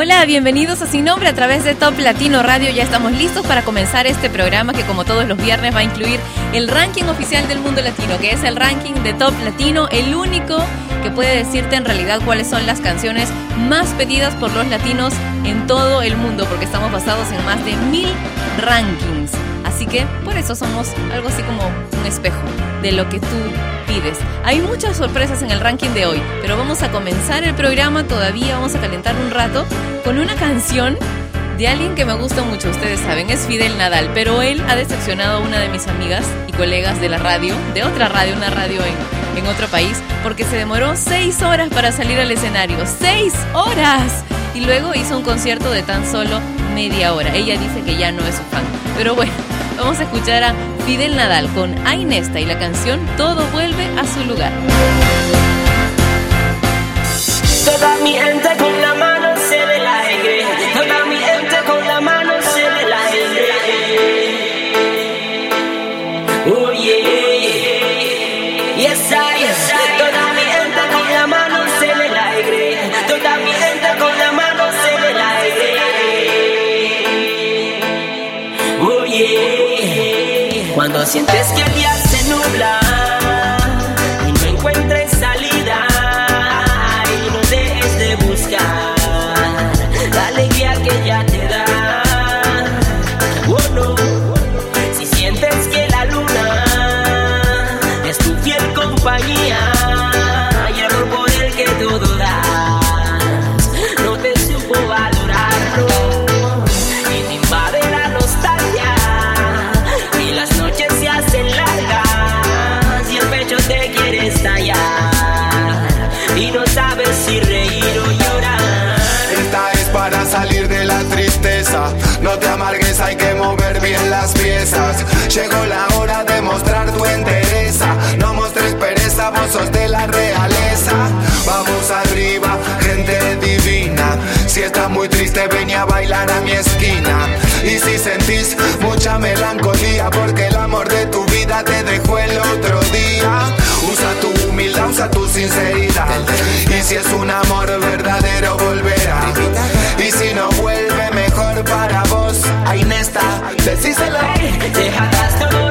Hola, bienvenidos a Sin Nombre a través de Top Latino Radio. Ya estamos listos para comenzar este programa que como todos los viernes va a incluir el ranking oficial del mundo latino, que es el ranking de Top Latino, el único que puede decirte en realidad cuáles son las canciones más pedidas por los latinos en todo el mundo, porque estamos basados en más de mil rankings. Así que por eso somos algo así como un espejo de lo que tú pides. Hay muchas sorpresas en el ranking de hoy, pero vamos a comenzar el programa todavía, vamos a calentar un rato con una canción de alguien que me gusta mucho, ustedes saben, es Fidel Nadal, pero él ha decepcionado a una de mis amigas y colegas de la radio, de otra radio, una radio en, en otro país, porque se demoró seis horas para salir al escenario. ¡Seis horas! Y luego hizo un concierto de tan solo media hora. Ella dice que ya no es su fan. Pero bueno, vamos a escuchar a Fidel Nadal con Ainesta y la canción Todo vuelve a su lugar. Toda mi gente con la mano se ve la. Llegó la hora de mostrar tu entereza. No mostres pereza, vos sos de la realeza. Vamos arriba, gente divina. Si estás muy triste, ven a bailar a mi esquina. Y si sentís mucha melancolía, porque el amor de tu vida te dejó el otro día. Usa tu humildad, usa tu sinceridad. Y si es un amor verdadero, volverá. Y si no vuelve mejor para vos, ahí está, decíselo. Deja atrás todo lo malo,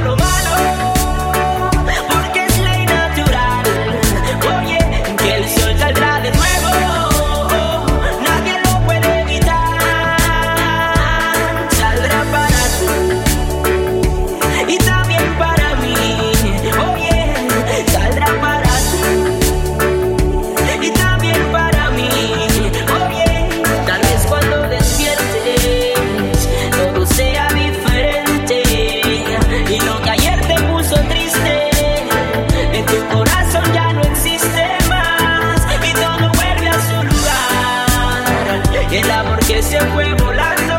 Y el amor que se fue volando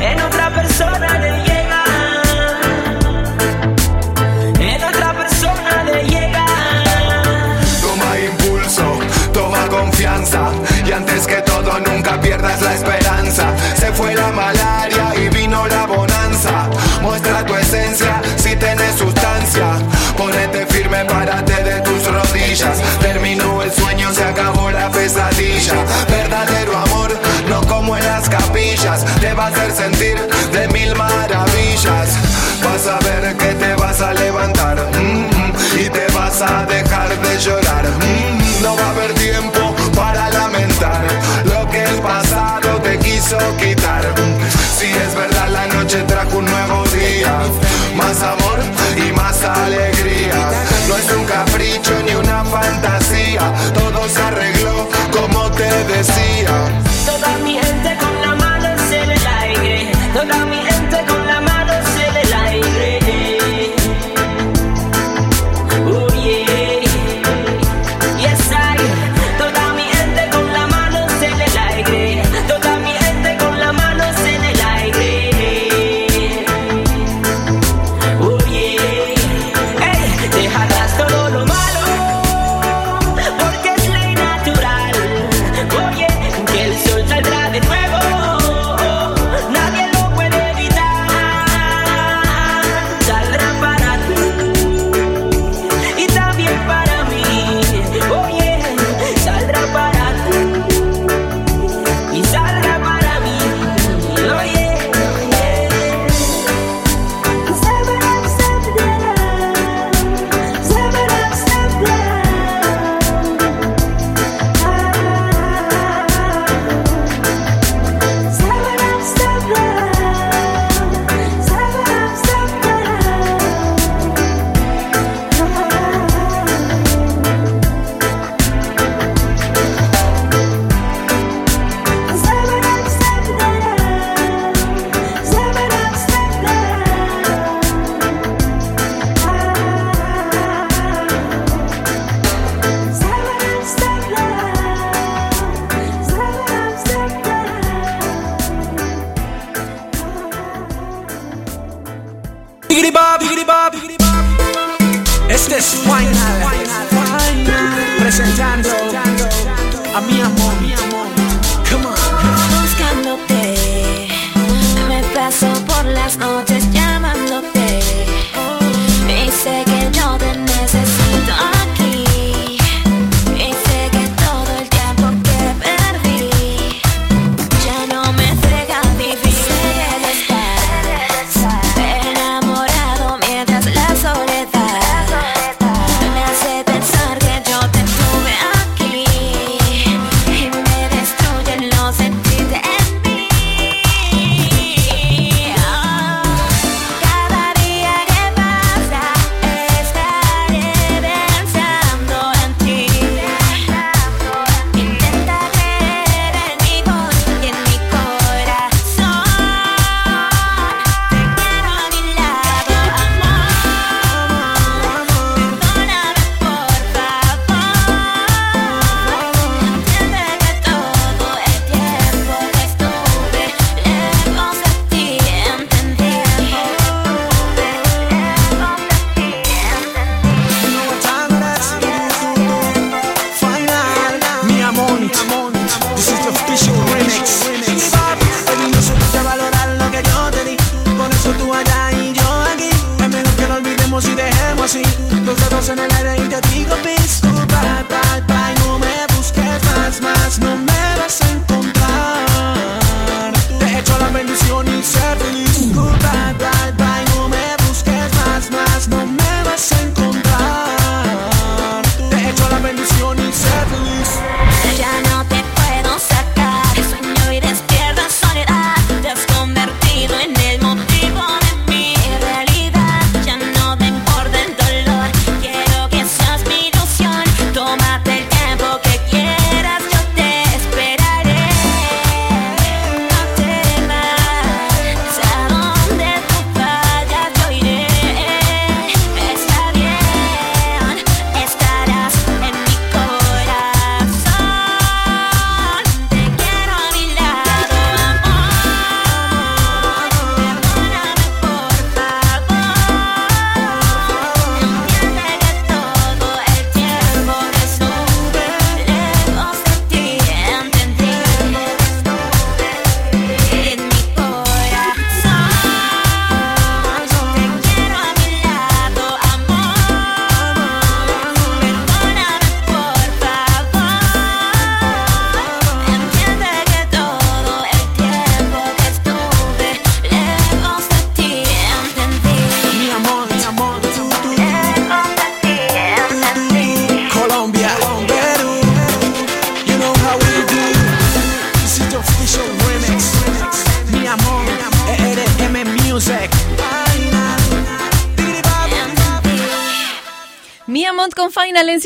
en otra persona le llega. En otra persona le llega. Toma impulso, toma confianza y antes que todo nunca pierdas la esperanza. Se fue la malaria y vino la bonanza. Muestra tu esencia si tienes sustancia. Ponete firme, párate de tus rodillas. Terminó el sueño, se acabó la pesadilla. Verdadero amor, Te va a hacer sentir de mil maravillas. Vas a ver que te vas a levantar. mm, y te vas a dejar de llorar. Mm, no va a haber tiempo para lamentar lo que el pasado te quiso quitar. Si es verdad, la noche trajo un nuevo día, más amor y más alegría.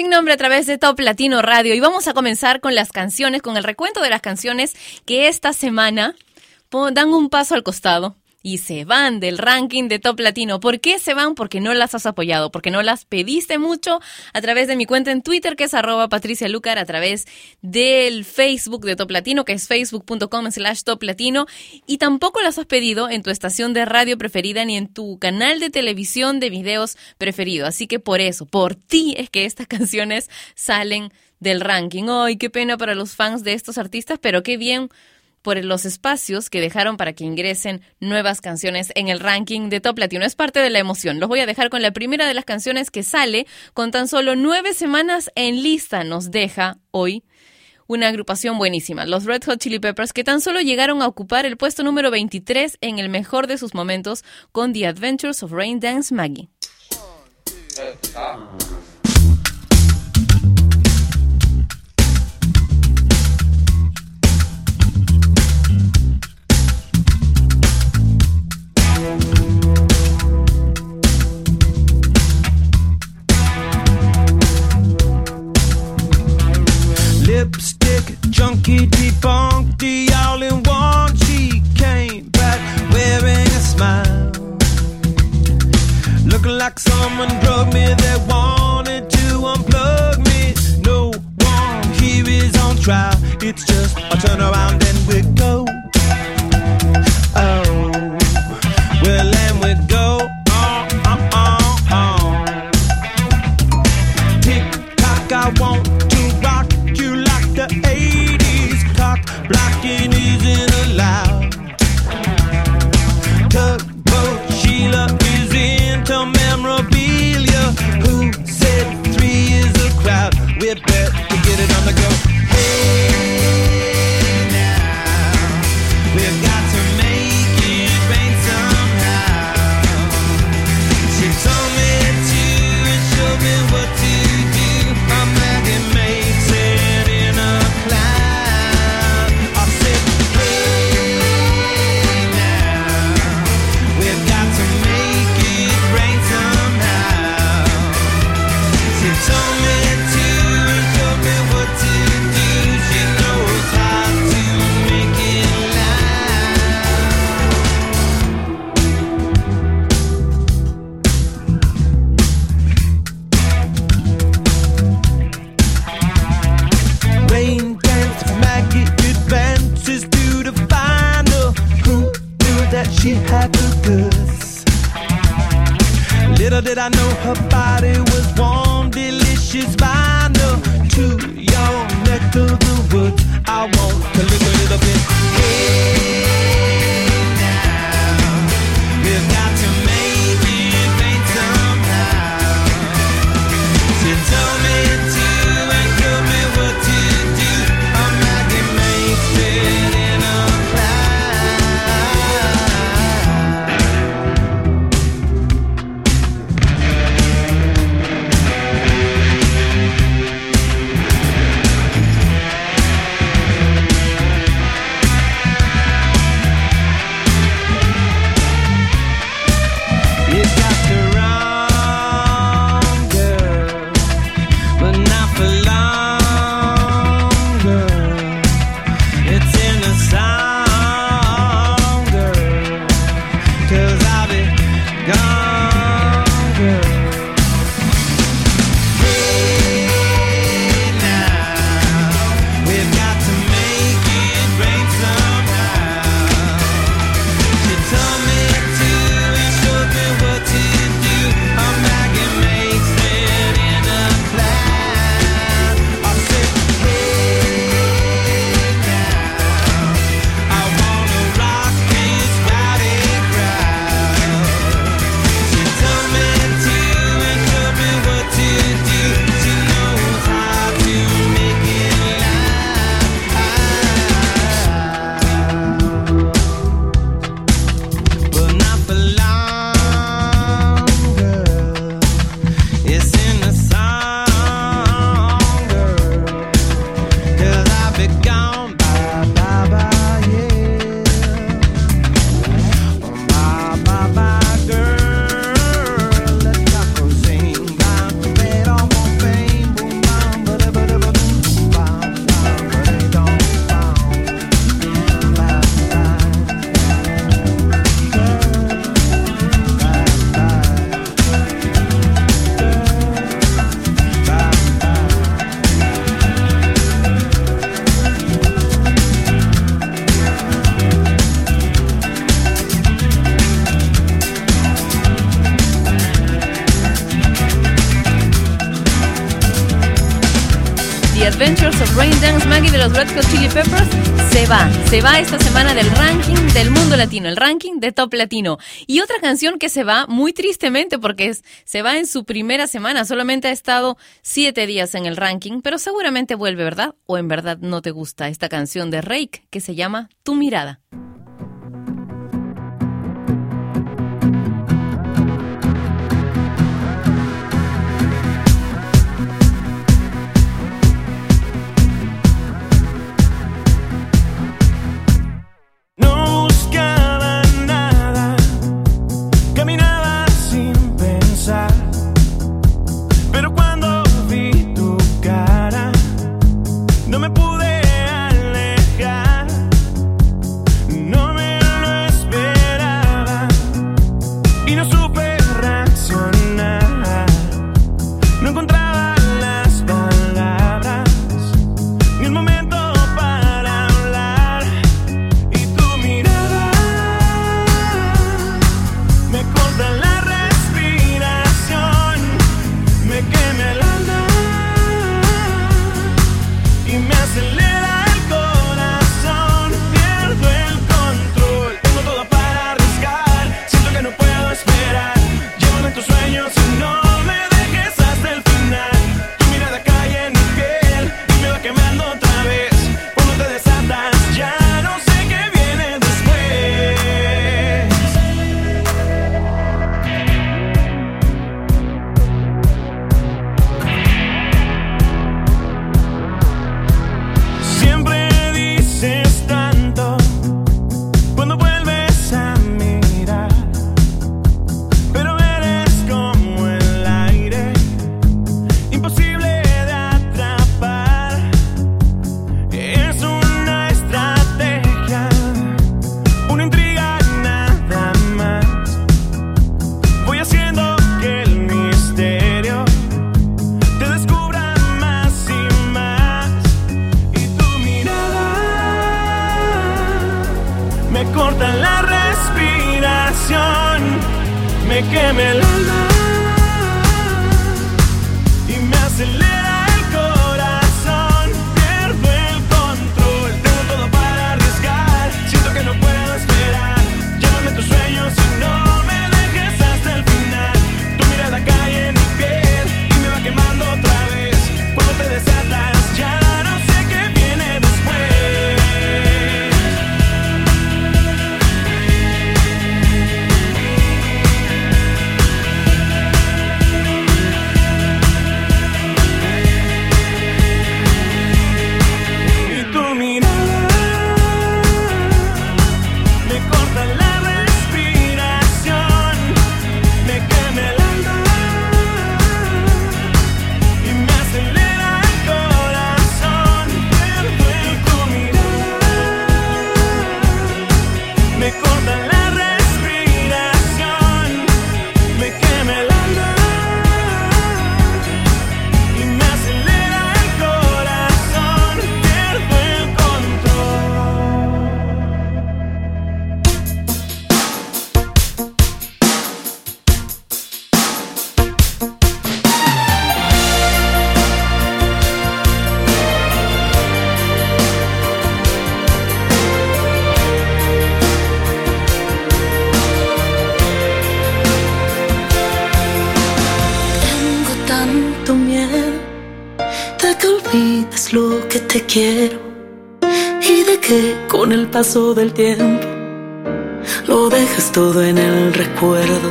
Sin Nombre a través de Top Latino Radio. Y vamos a comenzar con las canciones, con el recuento de las canciones que esta semana dan un paso al costado y se van del ranking de Top Latino. ¿Por qué se van? Porque no las has apoyado, porque no las pediste mucho a través de mi cuenta en Twitter, que es arroba Patricia Lucar, a través del Facebook de Top Latino, que es facebook.com slash Top Latino, y tampoco las has pedido en tu estación de radio preferida ni en tu canal de televisión de videos preferido. Así que por eso, por ti es que estas canciones salen del ranking. Ay, qué pena para los fans de estos artistas, pero qué bien por los espacios que dejaron para que ingresen nuevas canciones en el ranking de Top Latino. Es parte de la emoción. Los voy a dejar con la primera de las canciones que sale con tan solo nueve semanas en lista. Nos deja hoy una agrupación buenísima, los Red Hot Chili Peppers, que tan solo llegaron a ocupar el puesto número 23 en el mejor de sus momentos con The Adventures of Rain Dance Maggie. Lipstick, junkie, debunked the all in one. She came back wearing a smile. Looking like someone drugged me that wanted to unplug me. No one here is on trial. It's just a turn around and we go. Adventures of Raindance Maggie de los Red Hot Chili Peppers se va, se va esta semana del ranking del mundo latino, el ranking de top latino. Y otra canción que se va muy tristemente porque se va en su primera semana, solamente ha estado siete días en el ranking, pero seguramente vuelve, ¿verdad? O en verdad no te gusta esta canción de Rake que se llama Tu mirada. quiero y de que con el paso del tiempo lo dejas todo en el recuerdo.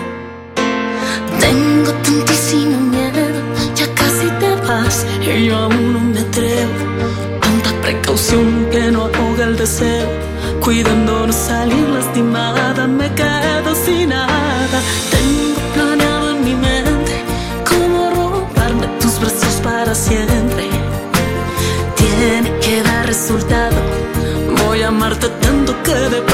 Tengo tantísimo miedo, ya casi te vas y yo aún no me atrevo. Tanta precaución que no ahoga el deseo, cuidando no salir lastimada, me quedo sin nada. Tengo planeado en mi mente cómo robarme tus brazos para siempre resultado. Voy a amarte tanto que de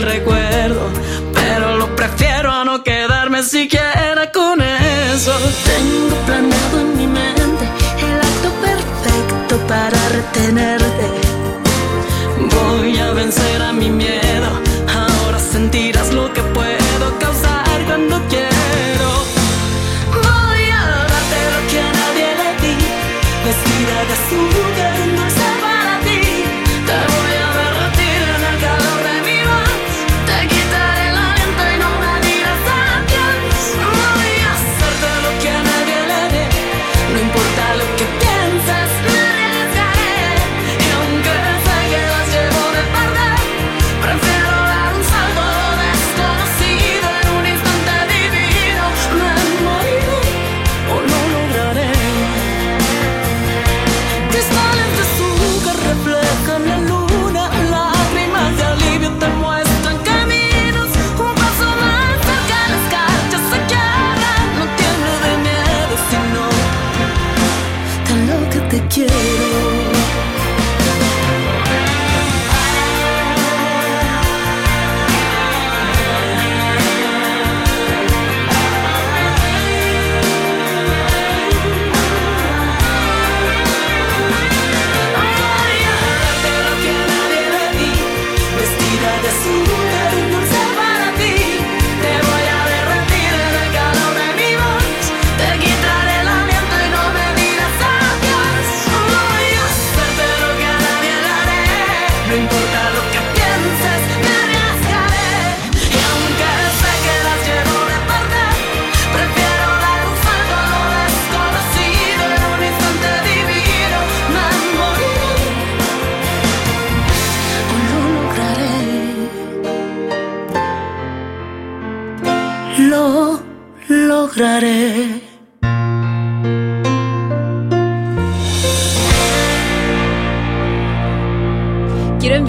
recuerdo, pero lo prefiero a no quedarme siquiera con eso. Tengo planeado en mi mente el acto perfecto para retenerte. Voy a vencer a mi miedo, ahora sentirás lo que puedo causar cuando quiero.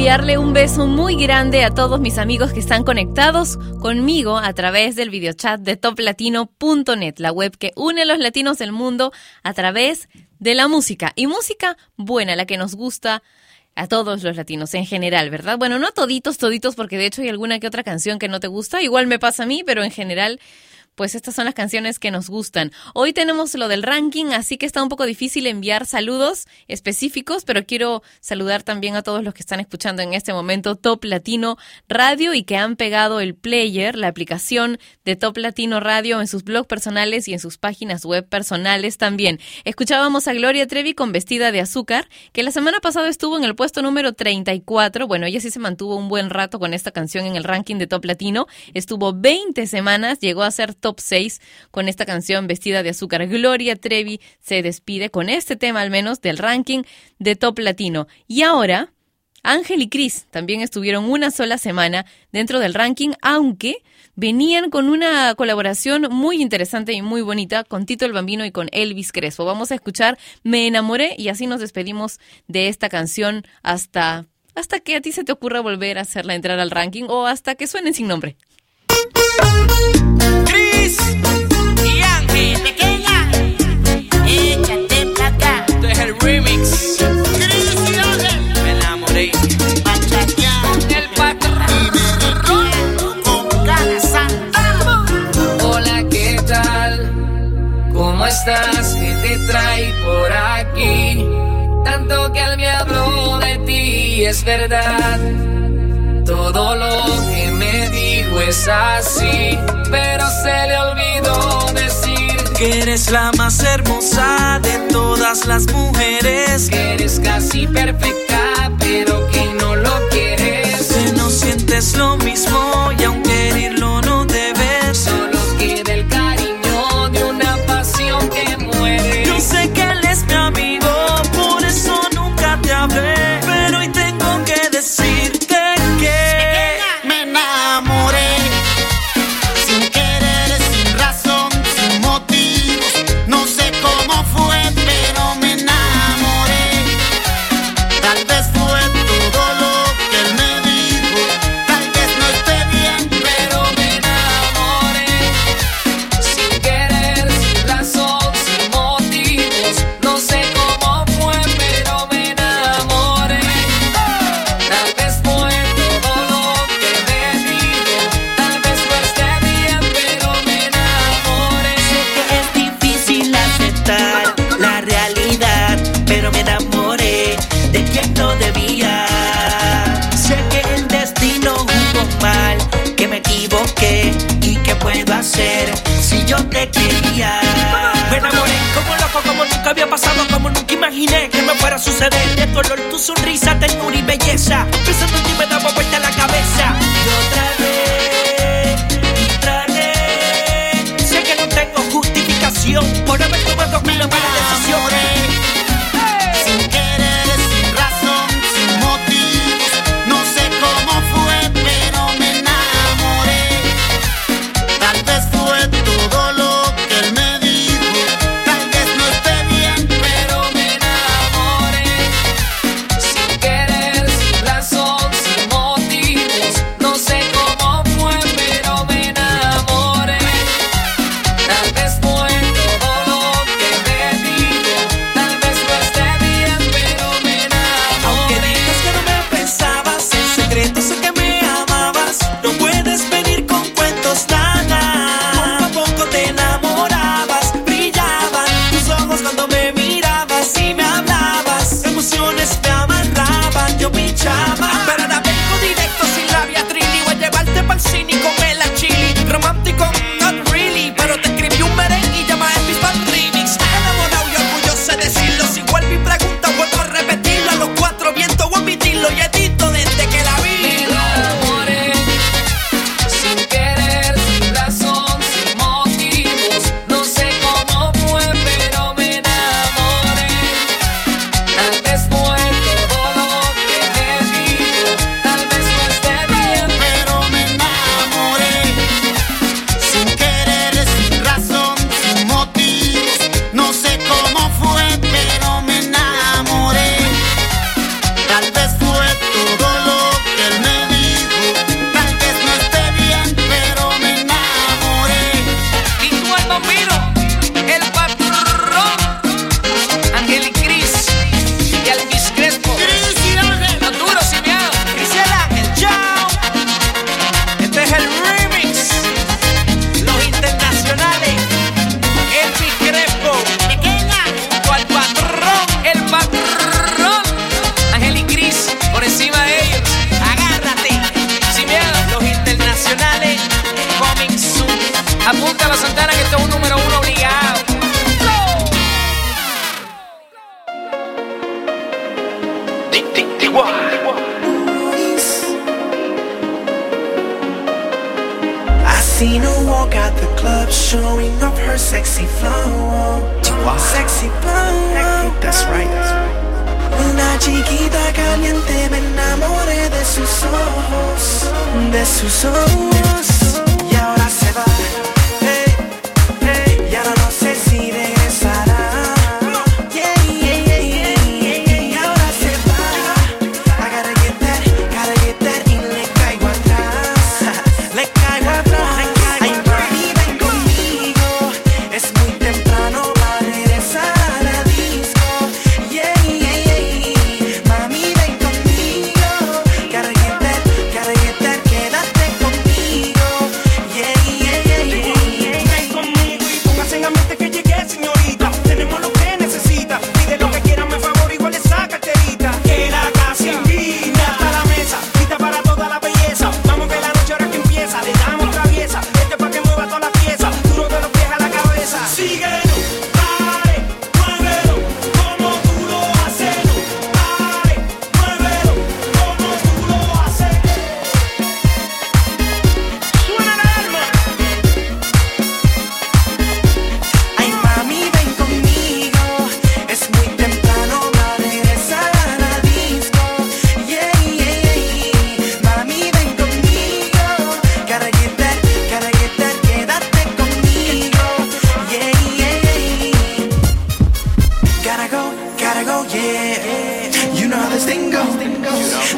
Enviarle un beso muy grande a todos mis amigos que están conectados conmigo a través del videochat de toplatino.net, la web que une a los latinos del mundo a través de la música. Y música buena, la que nos gusta a todos los latinos en general, ¿verdad? Bueno, no toditos, toditos, porque de hecho hay alguna que otra canción que no te gusta, igual me pasa a mí, pero en general pues estas son las canciones que nos gustan. Hoy tenemos lo del ranking, así que está un poco difícil enviar saludos específicos, pero quiero saludar también a todos los que están escuchando en este momento Top Latino Radio y que han pegado el player, la aplicación de Top Latino Radio en sus blogs personales y en sus páginas web personales también. Escuchábamos a Gloria Trevi con Vestida de Azúcar, que la semana pasada estuvo en el puesto número 34. Bueno, ella sí se mantuvo un buen rato con esta canción en el ranking de Top Latino. Estuvo 20 semanas, llegó a ser top 6 con esta canción Vestida de Azúcar. Gloria Trevi se despide con este tema al menos del ranking de Top Latino. Y ahora, Ángel y Cris también estuvieron una sola semana dentro del ranking, aunque venían con una colaboración muy interesante y muy bonita con Tito el Bambino y con Elvis Crespo. Vamos a escuchar Me enamoré y así nos despedimos de esta canción hasta hasta que a ti se te ocurra volver a hacerla entrar al ranking o hasta que suenen sin nombre. Cris y Ángel. Pequeña, échate pa' acá. Este es el remix. Me enamoré. El patrón. Con ganas santa. Hola, ¿qué tal? ¿Cómo estás? ¿Qué te trae por aquí? Tanto que él me habló de ti, es verdad. Todo lo es así, pero se le olvidó decir Que eres la más hermosa de todas las mujeres. que eres casi perfecta, pero que no lo quieres. Que no sientes lo mismo y aunque quererlo no debes. Solo queda el yo te quería. Me enamoré como loco, como nunca había pasado, como nunca imaginé que me fuera a suceder. De tu olor, tu sonrisa, ternura y belleza. Pensando en ti me daba vuelta la cabeza. Y otra vez, y vez. Sé que no tengo justificación por haber tomado una mala decisión.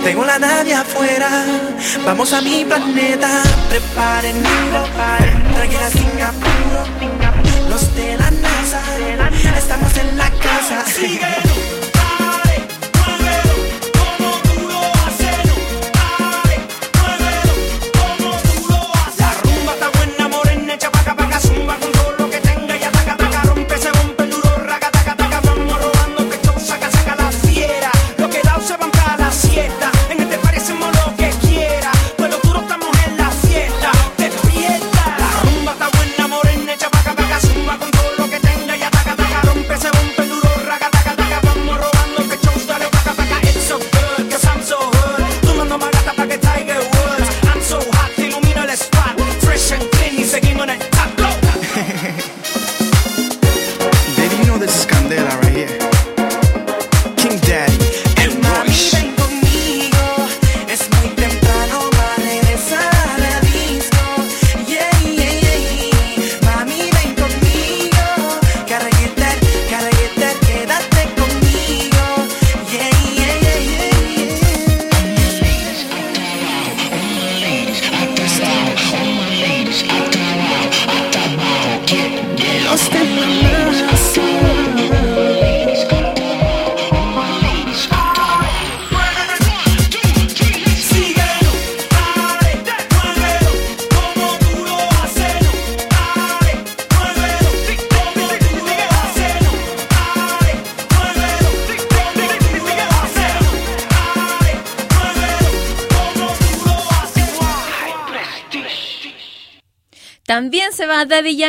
Tengo la nave afuera, vamos a mi planeta. Preparen nido, tranquila Singapur. Los de la NASA, estamos en la casa.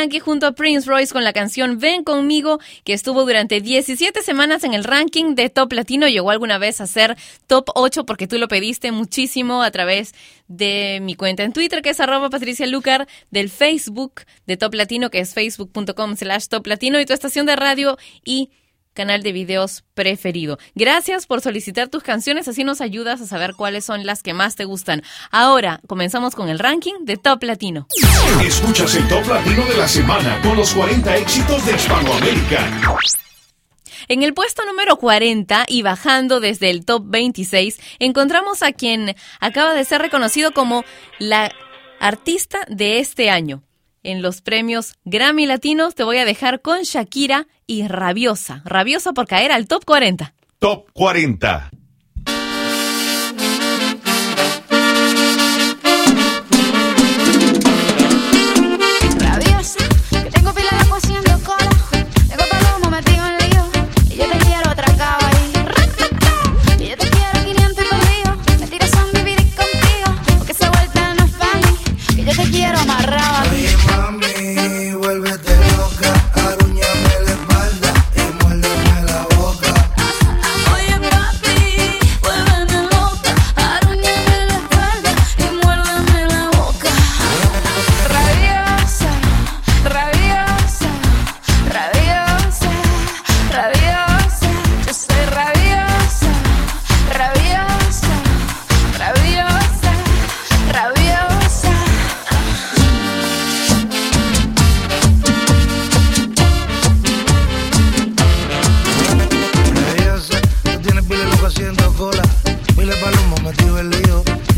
Yankee junto a Prince Royce con la canción Ven conmigo, que estuvo durante 17 semanas en el ranking de Top Latino. Llegó alguna vez a ser Top 8 porque tú lo pediste muchísimo a través de mi cuenta en Twitter, que es arroba Patricia Lucar, del Facebook de Top Latino, que es facebook.com slash Top Latino, y tu estación de radio y canal de videos preferido. Gracias por solicitar tus canciones, así nos ayudas a saber cuáles son las que más te gustan. Ahora comenzamos con el ranking de Top Latino. Escuchas el Top Latino de la semana con los 40 éxitos de Hispanoamérica. En el puesto número 40 y bajando desde el top 26, encontramos a quien acaba de ser reconocido como la artista de este año en los premios Grammy Latinos. Te voy a dejar con Shakira y Rabiosa. Rabiosa por caer al top 40. Top 40.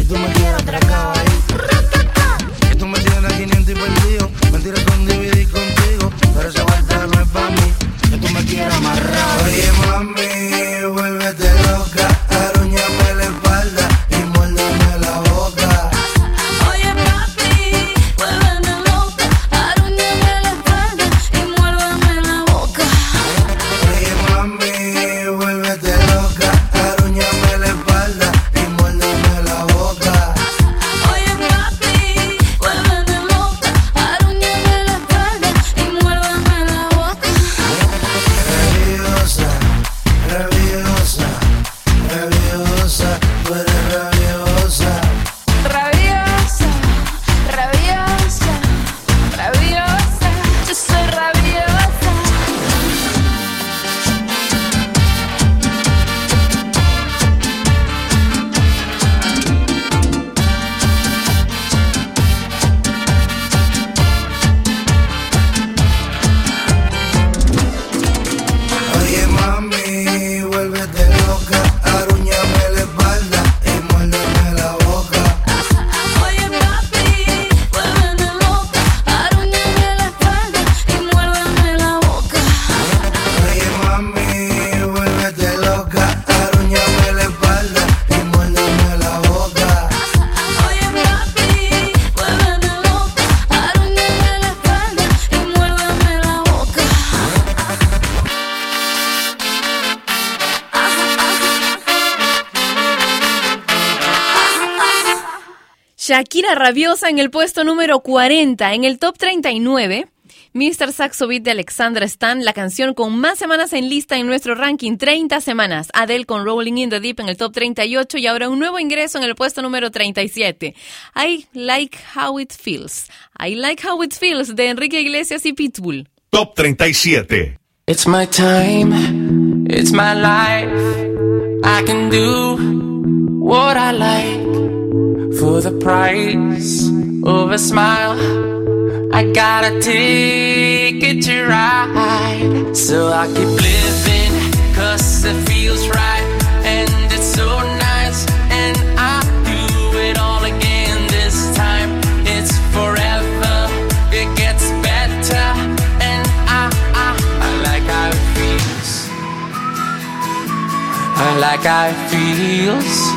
rhythm Rabiosa en el puesto número 40. En el top 39, Mr. Saxo Beat de Alexandra Stan, la canción con más semanas en lista en nuestro ranking, 30 semanas. Adele con Rolling in the Deep en el top 38 y ahora un nuevo ingreso en el puesto número 37. I Like How It Feels. I Like How It Feels de Enrique Iglesias y Pitbull. Top 37. It's my time, it's my life. I can do what I like for the price of a smile. I got a ticket to ride, so I keep living, cause it feels right, and it's so nice, and I do it all again this time. It's forever, it gets better, and I, I, I like how it feels. I like how it feels.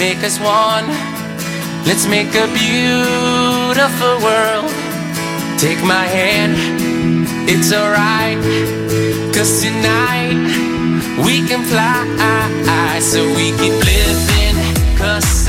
Make us one. Let's make a beautiful world. Take my hand, it's alright. Cause tonight we can fly. So we keep living, cause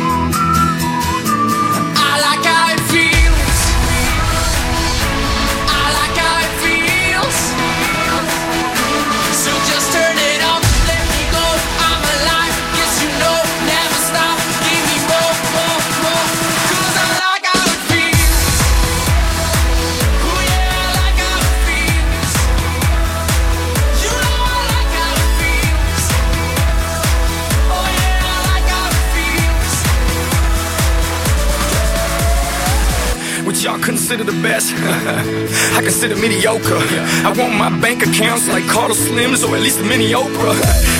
Consider the best? I consider mediocre. I want my bank accounts like Carter Slims or at least mini Oprah.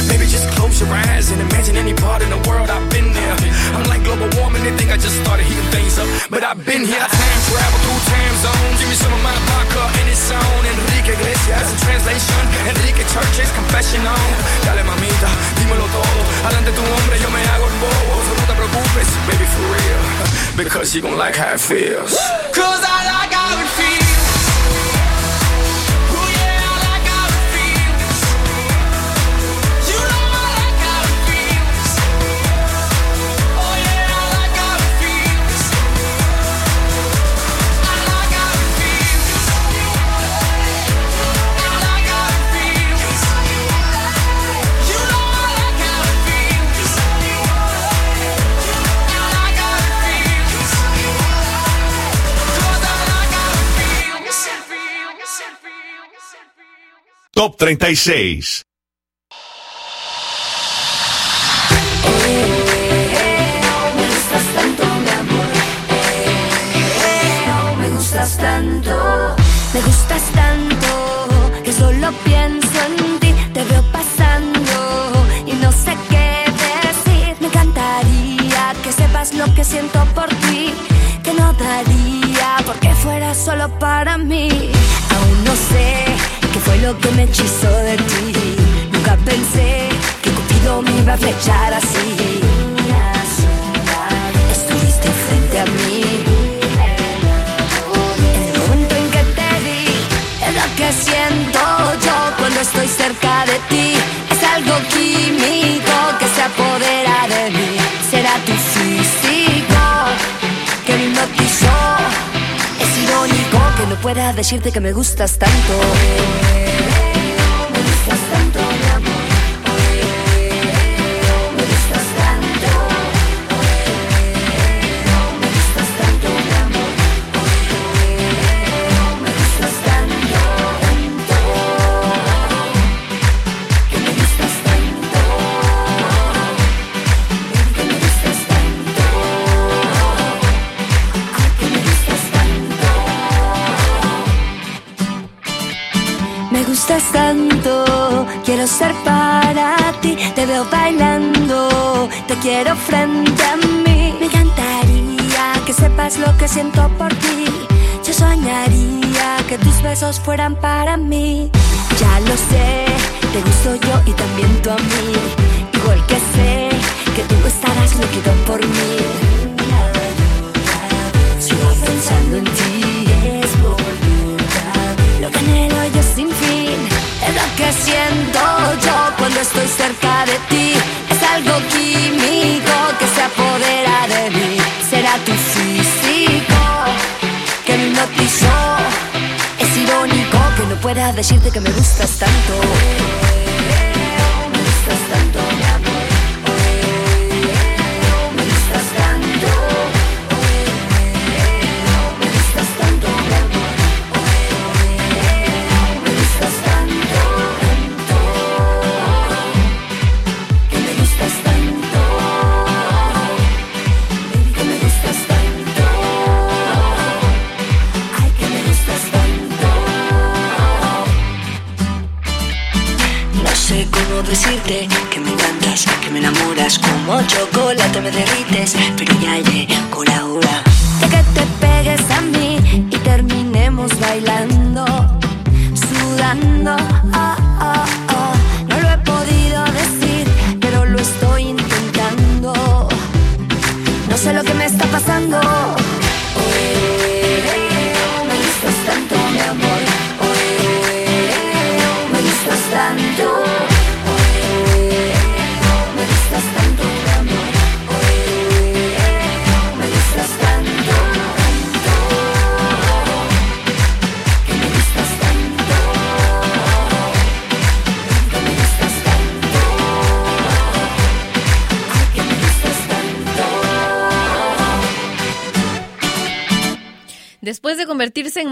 Maybe just close your eyes and imagine any part in the world I've been there. I'm like global warming, they think I just started heating things up. But I've been here, travel through time zones. Give me some of my vodka and it's on. Enrique Iglesias in translation. Enrique Church's confession on. Dale mamita, dímelo todo. Adelante tu hombre, yo me hago el bobo. No te preocupes, baby, for real. Because you gon' like how it feels. Cause I like Top 36. Me gustas tanto, me gustas tanto. Que solo pienso en ti. Te veo pasando y no sé qué decir. Me encantaría que sepas lo que siento por ti. Que no daría porque fuera solo para mí. Aún no sé fue lo que me hechizó de ti. Nunca pensé que Cupido me iba a flechar así. Estuviste frente a mí. El momento en que te vi, es lo que siento yo cuando estoy cerca de ti. Es algo químico que se apodera no pueda decirte que me gustas tanto. Me gustas tanto, quiero ser para ti. Te veo bailando, te quiero frente a mí. Me encantaría que sepas lo que siento por ti. Yo soñaría que tus besos fueran para mí. Ya lo sé, te gusto yo y también tú a mí. Decirte que me gustas tanto.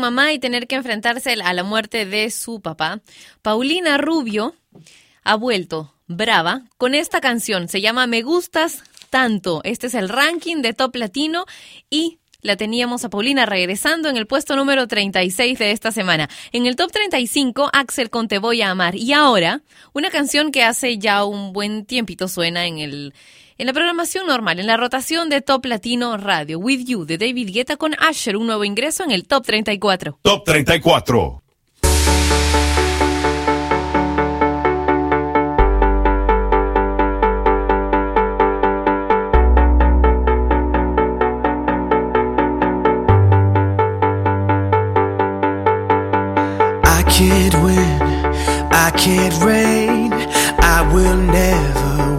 Mamá y tener que enfrentarse a la muerte de su papá, Paulina Rubio ha vuelto brava con esta canción. Se llama Me Gustas Tanto. Este es el ranking de Top Latino y la teníamos a Paulina regresando en el puesto número 36 de esta semana. En el top 35, Axel con Te Voy a Amar. Y ahora, una canción que hace ya un buen tiempito suena en el en la programación normal, en la rotación de Top Latino Radio, With You de David Guetta con Asher, un nuevo ingreso en el Top 34. Top 34. I can't win, I can't reign. I will never win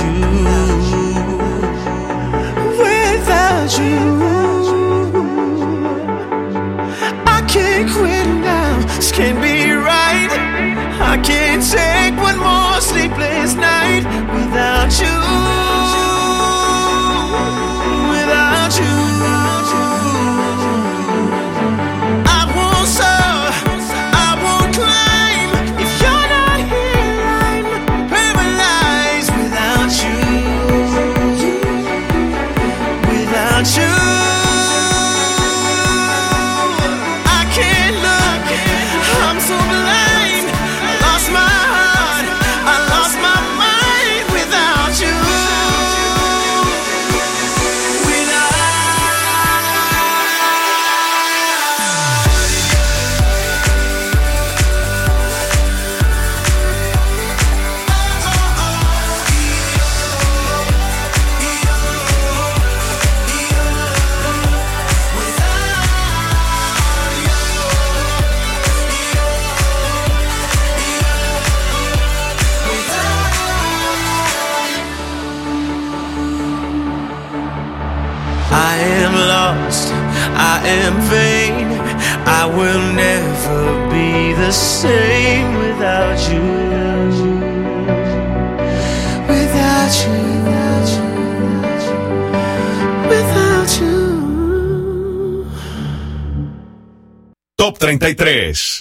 You. 33.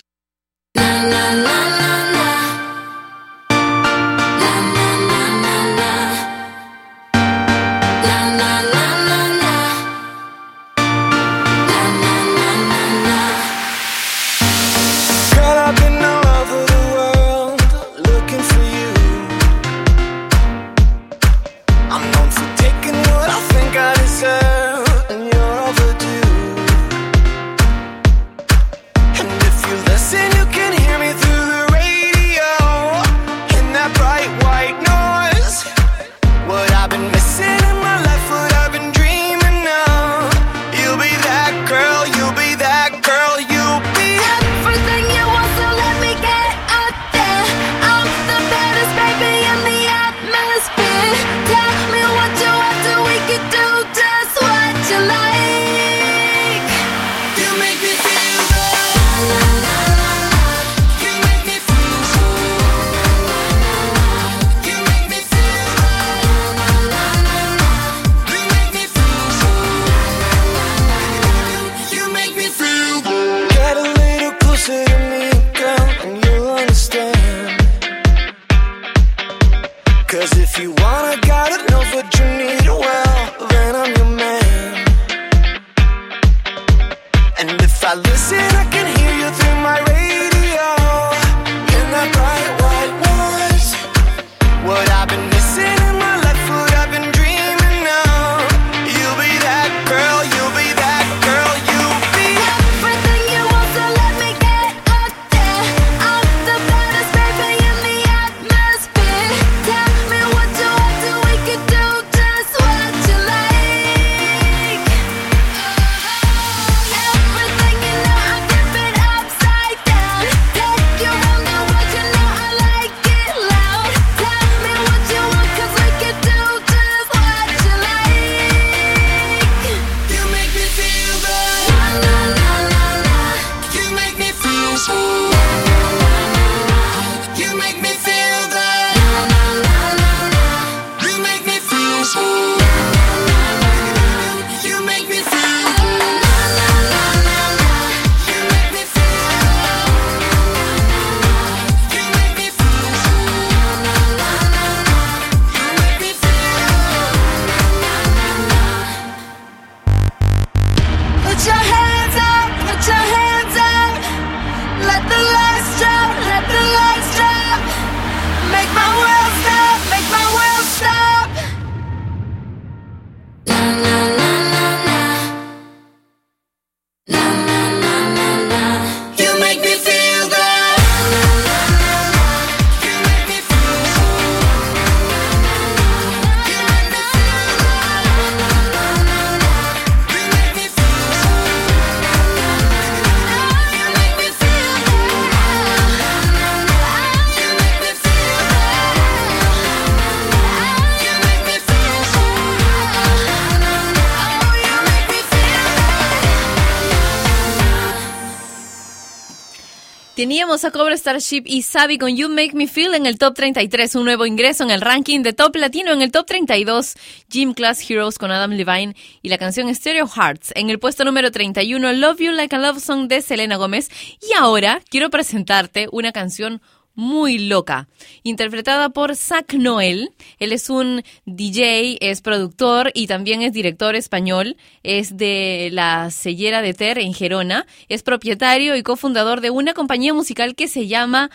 A Cobra Starship y Sabi con You Make Me Feel en el top 33, un nuevo ingreso en el ranking de top latino en el top 32, Gym Class Heroes con Adam Levine y la canción Stereo Hearts en el puesto número 31, Love You Like a Love Song de Selena Gómez. Y ahora quiero presentarte una canción muy loca, interpretada por Zach Noel. Él es un DJ, es productor y también es director español. Es de la Sellera de Ter en Gerona. Es propietario y cofundador de una compañía musical que se llama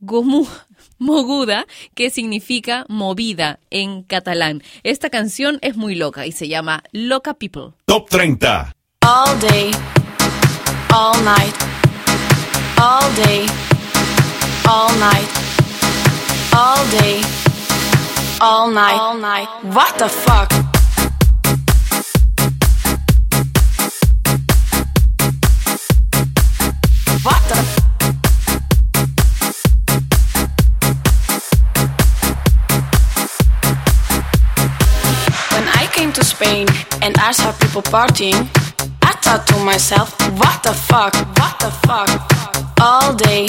Gomu. Moguda, que significa movida en catalán. Esta canción es muy loca y se llama Loca People. Top 30. All day, all night, all day. all night, all day, all night, all night. What the fuck? What the? When I came to Spain and I saw people partying, I thought to myself, what the fuck, what the fuck? All day,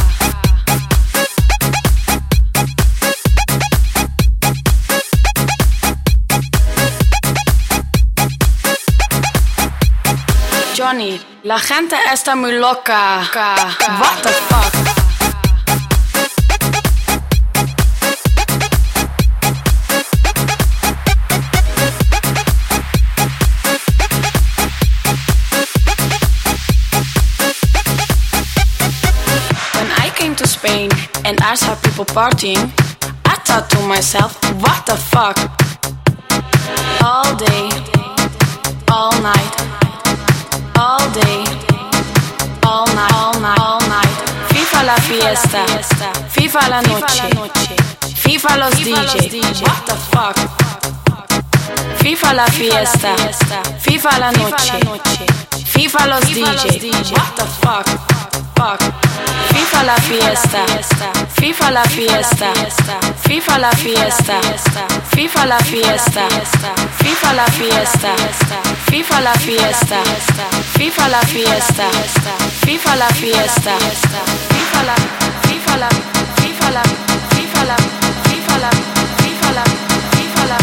Johnny, la gente está muy loca. What the fuck? When I came to Spain and I saw people partying, I thought to myself, what the fuck? All day, all night, all day, all night, all night, all night. FIFA la fiesta, FIFA la noche, FIFA los DJ. What the fuck? FIFA la fiesta, FIFA la noche, FIFA los DJ. What the fuck? Fuck. FIFA la fiesta, FIFA la fiesta, FIFA la fiesta, FIFA la fiesta, FIFA la fiesta, FIFA la fiesta, FIFA la fiesta, FIFA la fiesta, FIFA la, FIFA la, FIFA la, FIFA la, FIFA la, FIFA la, FIFA la, FIFA la,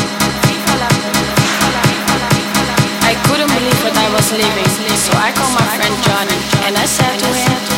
I couldn't believe what I was living, so I called my friend Johnny and I said to him.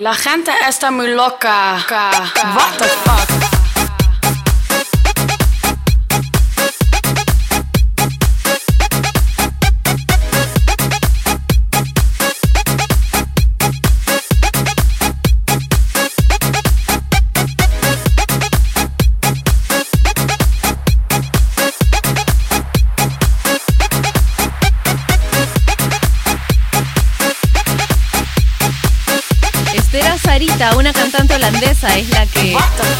La gente está muy loca. What the fuck? Una cantante holandesa, es la que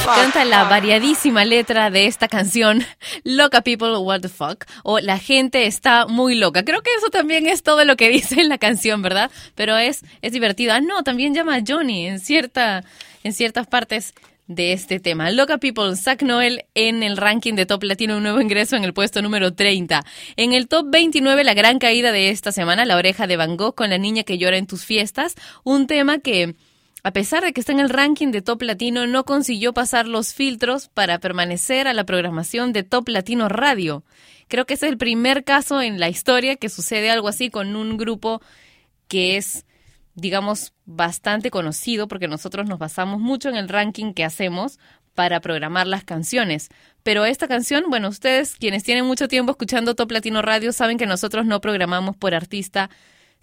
canta la variadísima letra de esta canción, Loca People, What the Fuck, o La gente está muy loca. Creo que eso también es todo lo que dice en la canción, ¿verdad? Pero es, es divertido. Ah, no, también llama a Johnny en, cierta, en ciertas partes de este tema. Loca People, Zach Noel en el ranking de Top Latino, un nuevo ingreso en el puesto número 30. En el Top 29, la gran caída de esta semana, La oreja de Van Gogh con la niña que llora en tus fiestas, un tema que a pesar de que está en el ranking de Top Latino, no consiguió pasar los filtros para permanecer a la programación de Top Latino Radio. Creo que ese es el primer caso en la historia que sucede algo así con un grupo que es, digamos, bastante conocido, porque nosotros nos basamos mucho en el ranking que hacemos para programar las canciones. Pero esta canción, bueno, ustedes quienes tienen mucho tiempo escuchando Top Latino Radio saben que nosotros no programamos por artista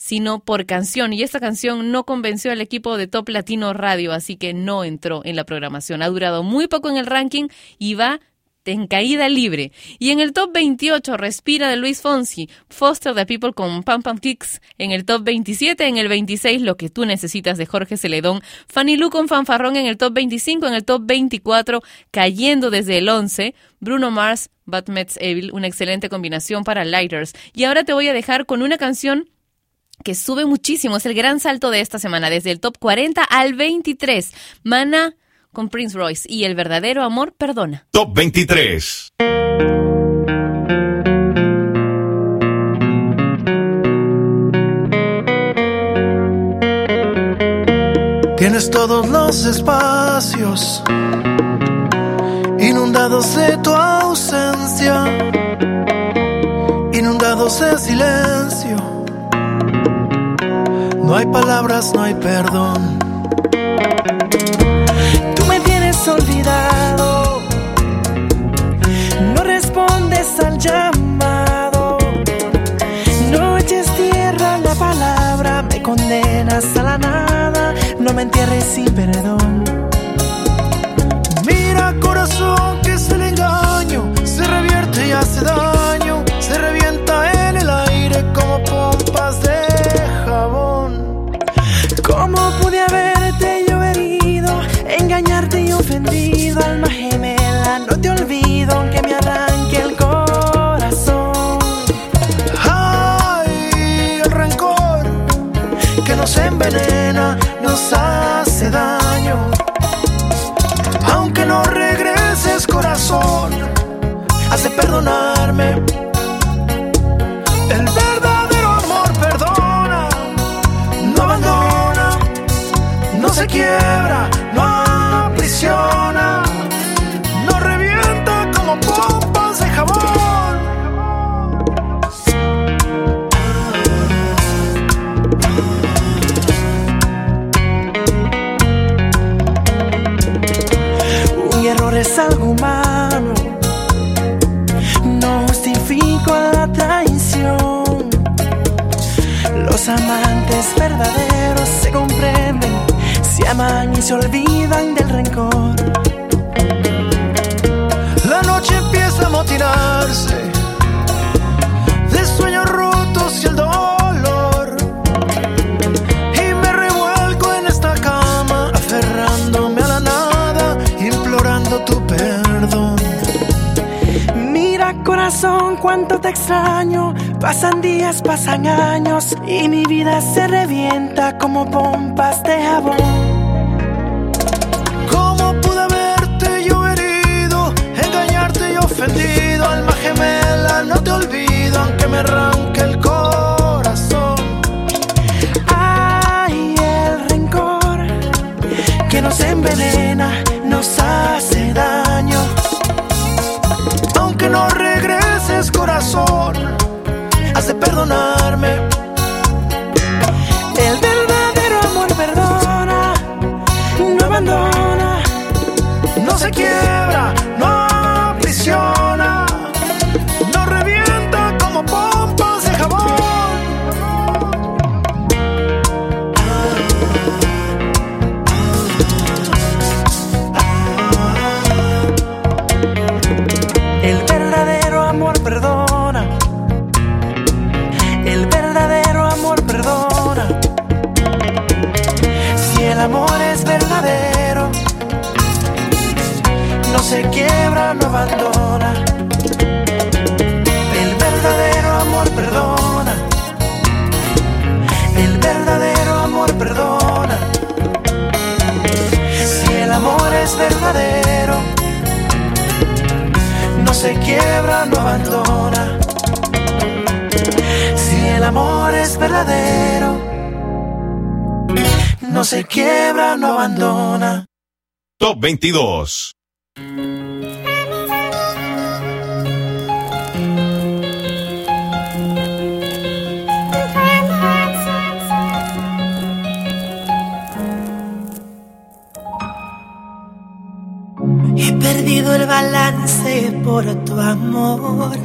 sino por canción. Y esta canción no convenció al equipo de Top Latino Radio, así que no entró en la programación. Ha durado muy poco en el ranking y va en caída libre. Y en el top 28, Respira de Luis Fonsi, Foster the People con Pam Pam Kicks. En el top 27, en el 26, Lo que tú necesitas de Jorge Celedón. Fanny Lu con Fanfarrón en el top 25, en el top 24, cayendo desde el 11, Bruno Mars, Met's Evil, una excelente combinación para Lighters. Y ahora te voy a dejar con una canción que sube muchísimo. Es el gran salto de esta semana, desde el top 40 al 23. Mana con Prince Royce y El verdadero amor perdona. Top 23. Tienes todos los espacios inundados de tu ausencia, inundados de silencio. No hay palabras, no hay perdón. Tú me tienes olvidado, no respondes al llamado, no eches tierra la palabra, me condenas a la nada, no me entierres sin perdón. Alma gemela? No te olvido aunque me arranque el corazón. Ay, el rencor que nos envenena, nos hace daño. Aunque no regreses corazón, has de perdonarme. El verdadero amor perdona, no abandona, no se quiebra, se olvidan del rencor. La noche empieza a motinarse de sueños rotos y el dolor. Y me revuelco en esta cama, aferrándome a la nada, implorando tu perdón. Mira corazón, cuánto te extraño. Pasan días, pasan años y mi vida se revienta como pompas de jabón. Alma gemela, no te olvido aunque me arranque el corazón. Ay, el rencor que nos envenena, nos hace no se quiebra, no abandona. Si el amor es verdadero, no se quiebra, no abandona. Top 22. Perdido el balance por tu amor.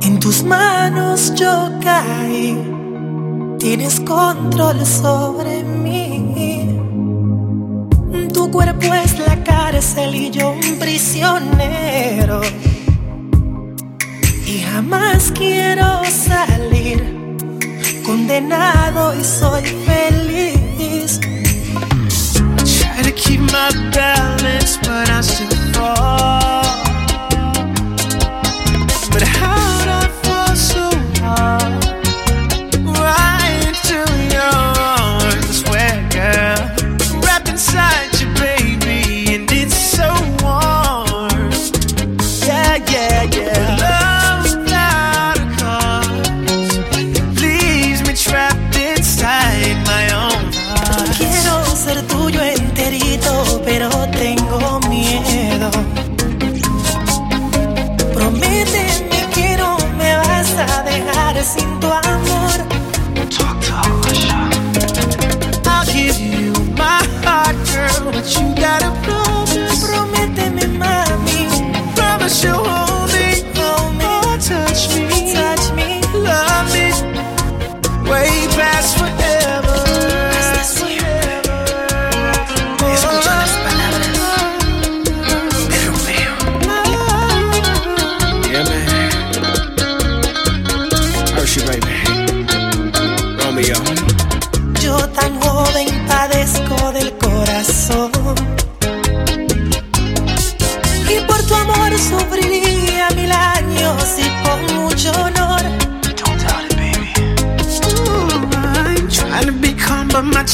En tus manos yo caí. Tienes control sobre mí. Tu cuerpo es la cárcel y yo un prisionero. Y jamás quiero salir. Condenado y soy feliz. Try to keep my balance, but I still fall.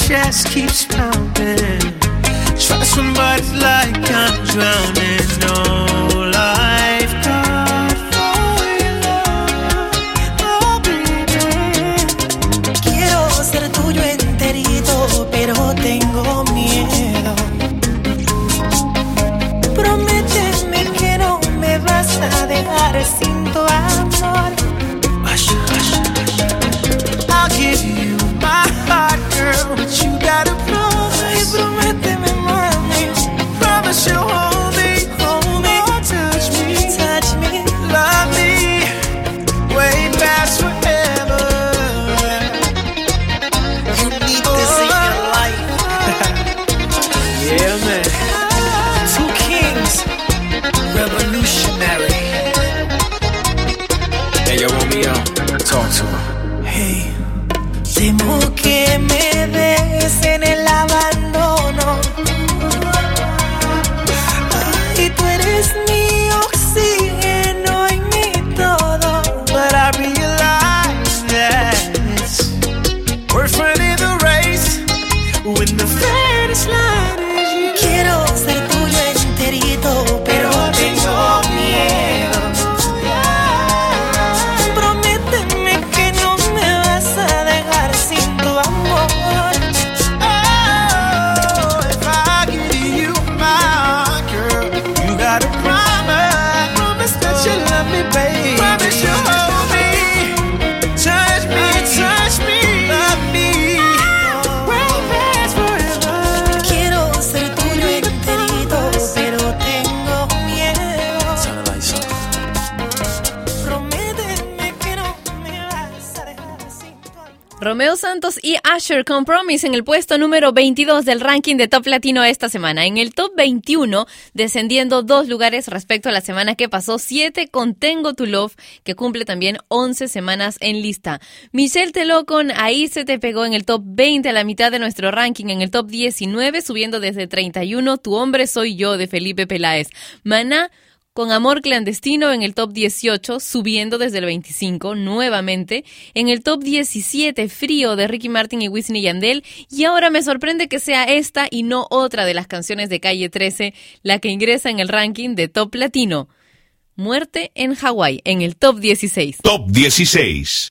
Chest keeps pounding. But it's like I'm drowning. No Romeo Santos y Asher Compromise en el puesto número 22 del ranking de Top Latino esta semana. En el top 21, descendiendo dos lugares respecto a la semana que pasó, 7 con Tengo Tu Love, que cumple también 11 semanas en lista. Michelle Teló con Ahí se te pegó en el top 20 a la mitad de nuestro ranking. En el top 19, subiendo desde 31, Tu hombre soy yo de Felipe Peláez. Maná con Amor Clandestino en el top 18, subiendo desde el 25 nuevamente. En el top 17, Frío de Ricky Martin y Whitney Yandel. Y ahora me sorprende que sea esta y no otra de las canciones de Calle 13 la que ingresa en el ranking de Top Latino. Muerte en Hawái en el top 16. Top 16.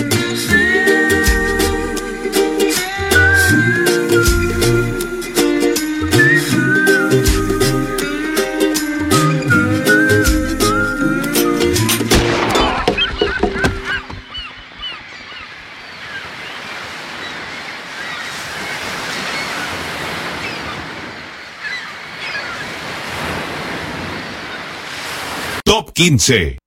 15.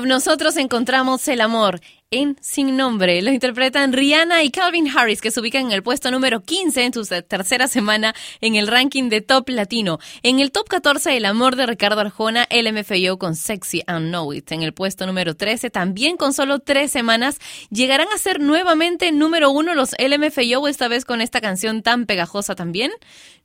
Nosotros encontramos el amor en Sin Nombre. Lo interpretan Rihanna y Calvin Harris, que se ubican en el puesto número 15 en su tercera semana en el ranking de Top Latino. En el top 14, El amor de Ricardo Arjona, LMFAO con Sexy and Know It. En el puesto número 13, también con solo tres semanas, llegarán a ser nuevamente número uno los LMFAO, esta vez con esta canción tan pegajosa también.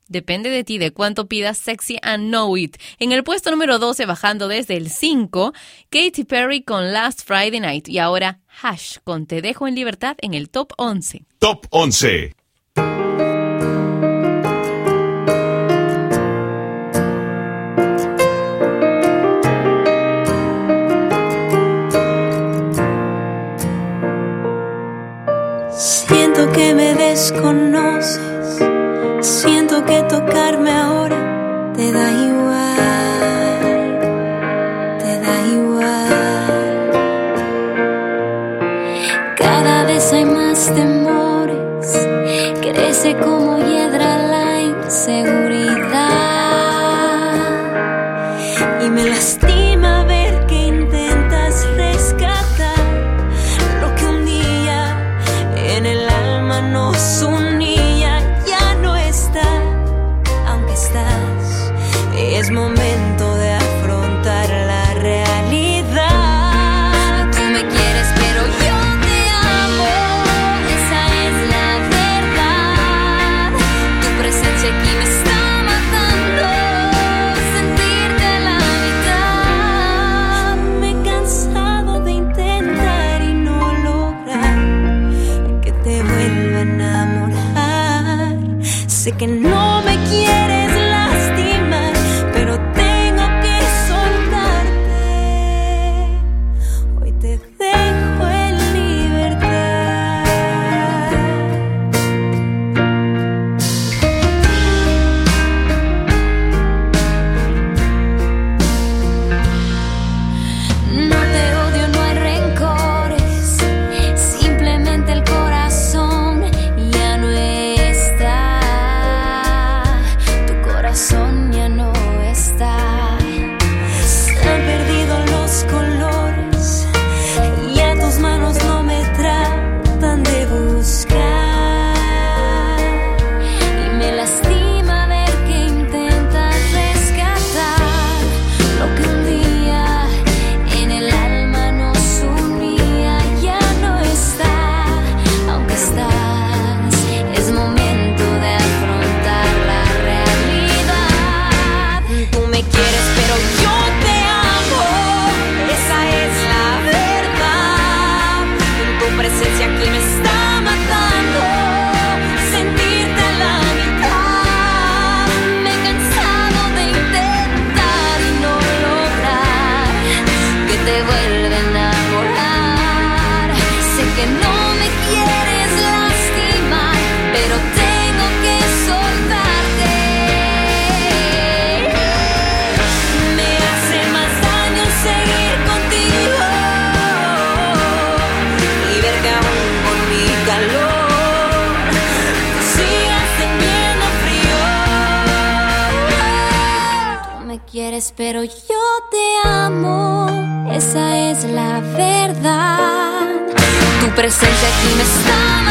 Depende de ti de cuánto pidas Sexy and Know It. En el puesto número 12, bajando desde el 5, Katy Perry con Last Friday Night. Y ahora Hash con Te Dejo en Libertad en el top 11. Top 11. Siento que me desconoces Siento que tocarme ahora te da igual, te da igual. Cada vez hay más temores, crece como hiedra la inseguridad y me lastima. sé que no pero yo te amo, esa es la verdad. Tu presencia aquí me está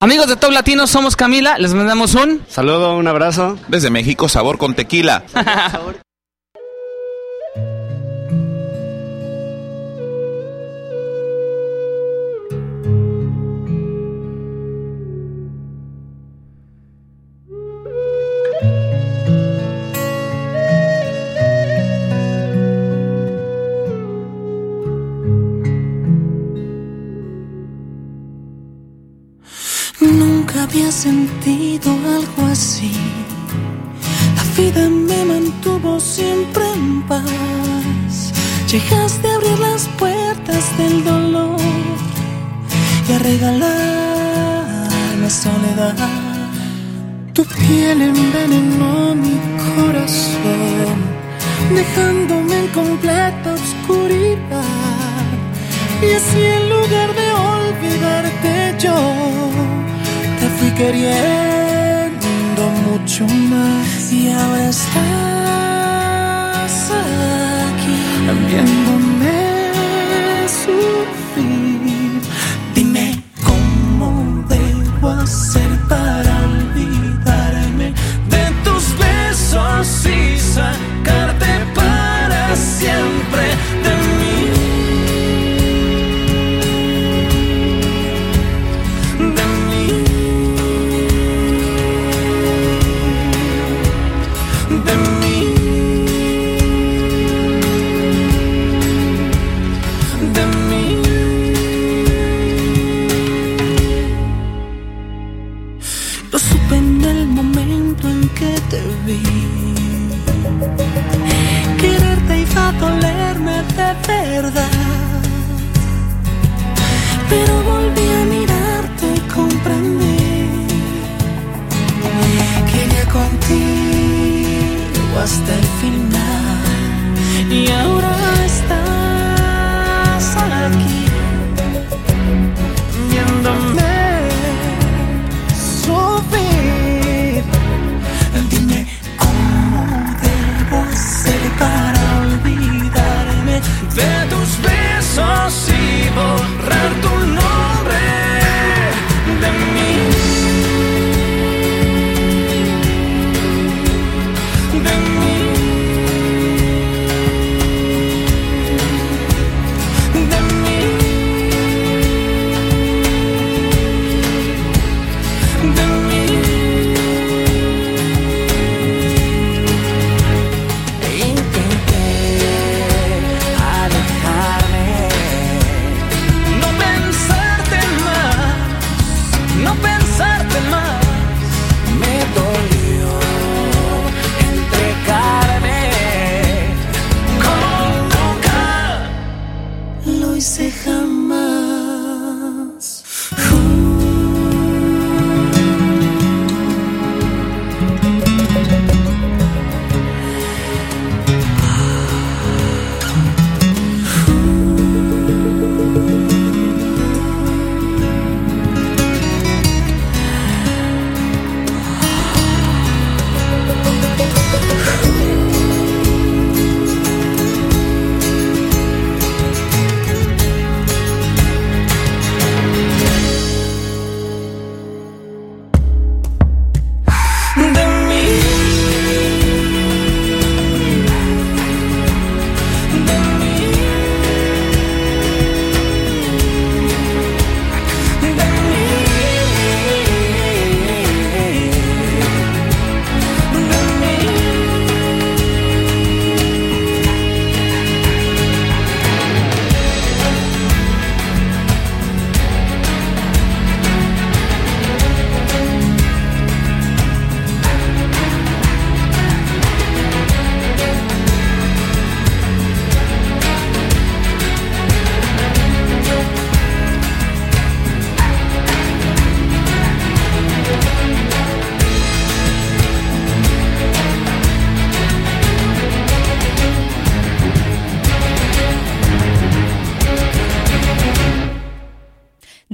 Amigos de Top Latino, somos Camila, les mandamos un saludo, un abrazo. Desde México, sabor con tequila.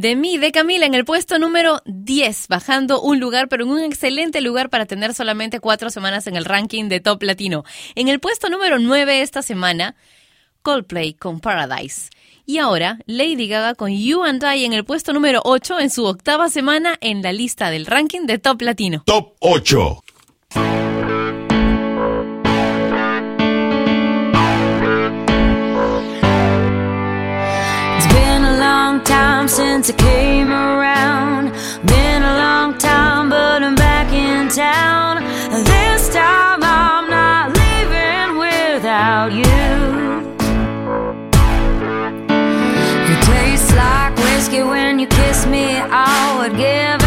De mí, de Camila, en el puesto número 10, bajando un lugar, pero en un excelente lugar para tener solamente cuatro semanas en el ranking de Top Latino. En el puesto número 9 esta semana, Coldplay con Paradise. Y ahora, Lady Gaga con You and I en el puesto número 8 en su octava semana en la lista del ranking de Top Latino. Top 8. Time since I came around. Been a long time, but I'm back in town. This time I'm not leaving without you. You taste like whiskey when you kiss me. Oh, I would give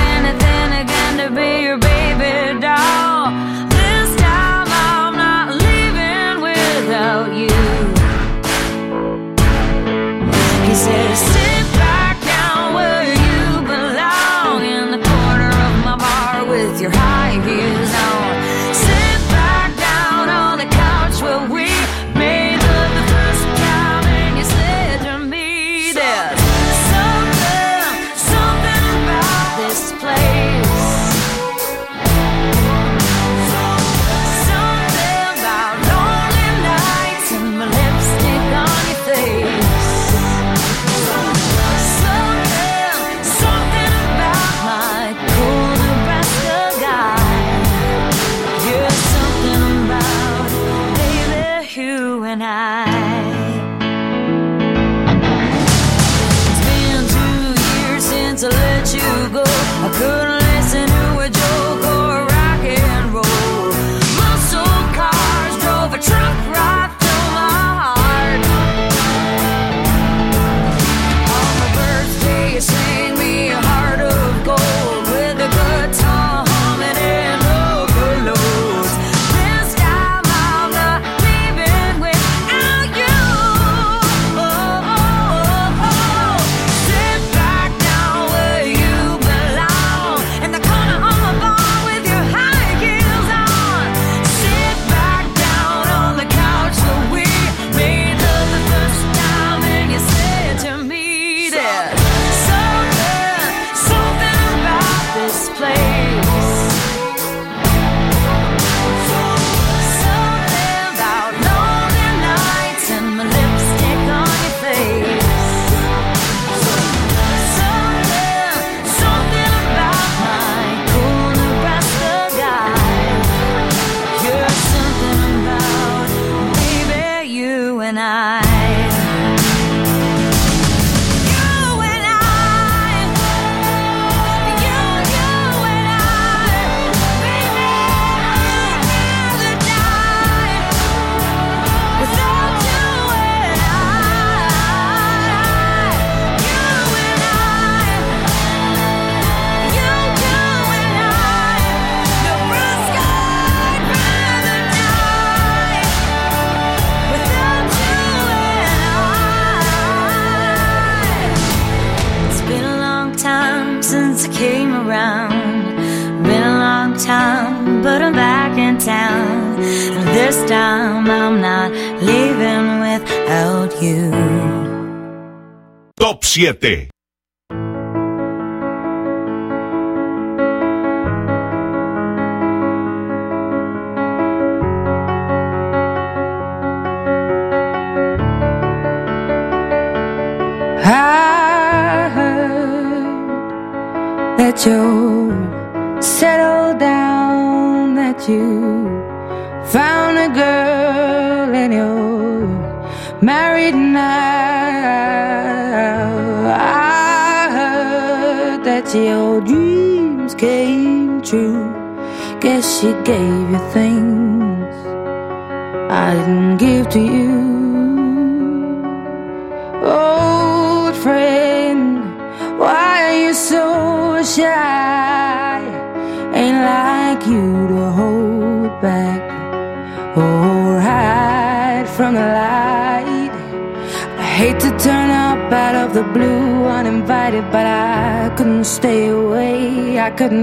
7.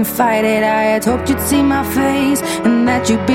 fight it. I had hoped you'd see my face and that you'd be.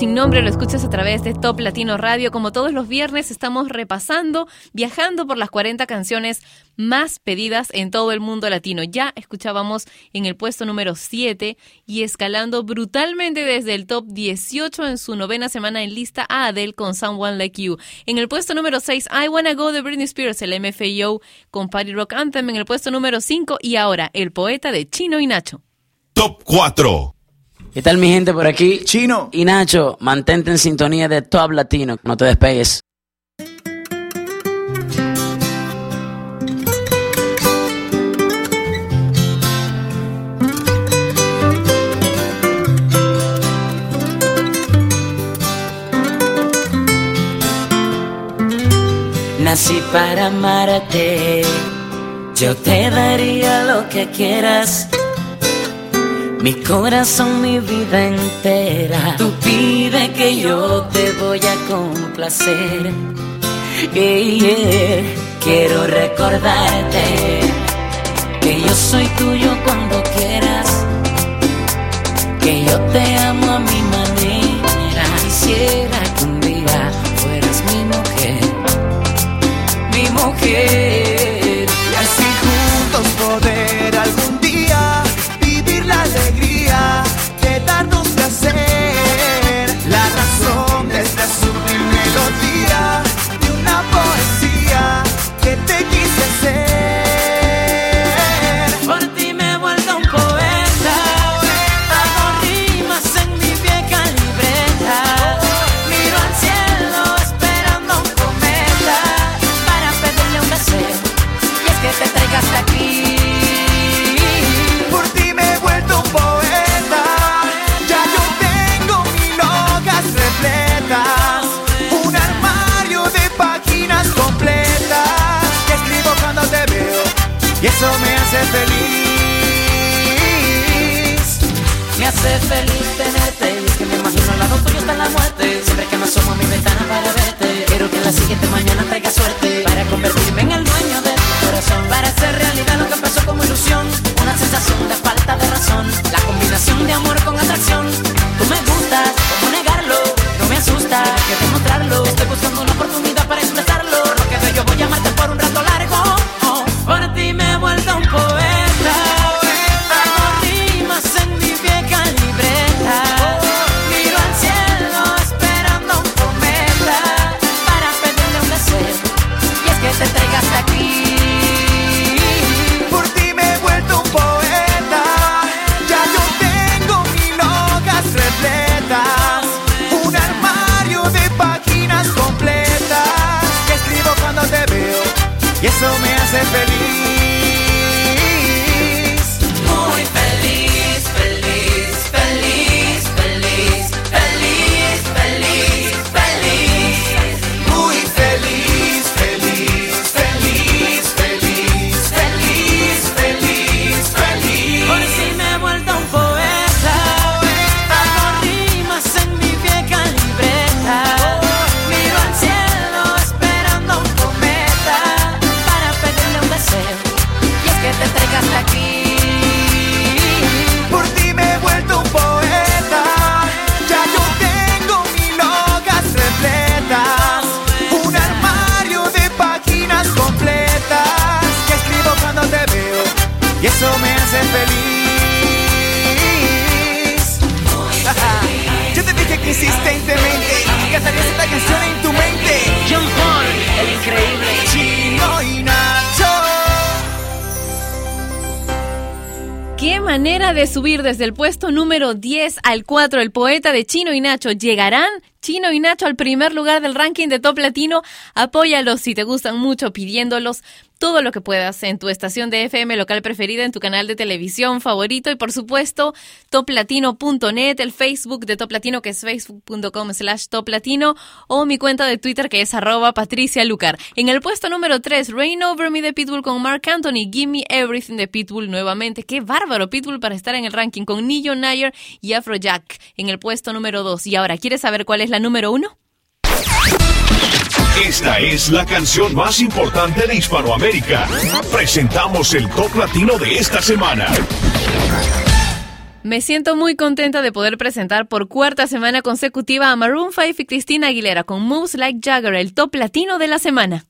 sin nombre, lo escuchas a través de Top Latino Radio. Como todos los viernes, estamos repasando, viajando por las 40 canciones más pedidas en todo el mundo latino. Ya escuchábamos en el puesto número 7 y escalando brutalmente desde el top 18 en su novena semana en lista a Adele con Someone Like You. En el puesto número 6, I Wanna Go de Britney Spears, el MFAO con Party Rock Anthem en el puesto número 5 y ahora El Poeta de Chino y Nacho. Top 4. ¿Qué tal mi gente por aquí? Chino. Y Nacho, mantente en sintonía de Top Latino. No te despegues. Nací para amarte, yo te daría lo que quieras. Mi corazón, mi vida entera. Tú pide que yo te voy a complacer. Yeah. Quiero recordarte que yo soy tuyo cuando quieras. Que yo te amo a mi manera. Quisiera que un día fueras mi mujer. Mi mujer. Feliz. Me hace feliz tenerte y es que me imagino al lado tuyo está la muerte. Siempre que me asomo a mi ventana para verte, quiero que la siguiente mañana traiga suerte para convertirme en el dueño de tu corazón, para hacer realidad lo que empezó como ilusión, una sensación de falta de razón, la combinación de amor con atracción. Tú me gustas, ¿cómo negarlo? No me asusta, que demostrarlo. Estoy buscando una oportunidad desde el puesto número 10 al 4. El poeta de Chino y Nacho llegarán. Chino y Nacho al primer lugar del ranking de Top Latino. Apóyalos si te gustan mucho pidiéndolos todo lo que puedas en tu estación de FM local preferida, en tu canal de televisión favorito y por supuesto toplatino.net, el Facebook de Top Latino que es facebook.com slash toplatino o mi cuenta de Twitter que es arroba Patricia Lucar. En el puesto número 3, Rain Over Me de Pitbull con Mark Anthony, Give Me Everything de Pitbull nuevamente. Qué bárbaro Pitbull para estar en el ranking con Nillo Nayer y Afrojack en el puesto número 2. Y ahora, ¿quieres saber cuál es la número 1? Esta es la canción más importante de Hispanoamérica. Presentamos el top latino de esta semana. Me siento muy contenta de poder presentar por cuarta semana consecutiva a Maroon 5 y Cristina Aguilera con Moves Like Jagger, el top latino de la semana.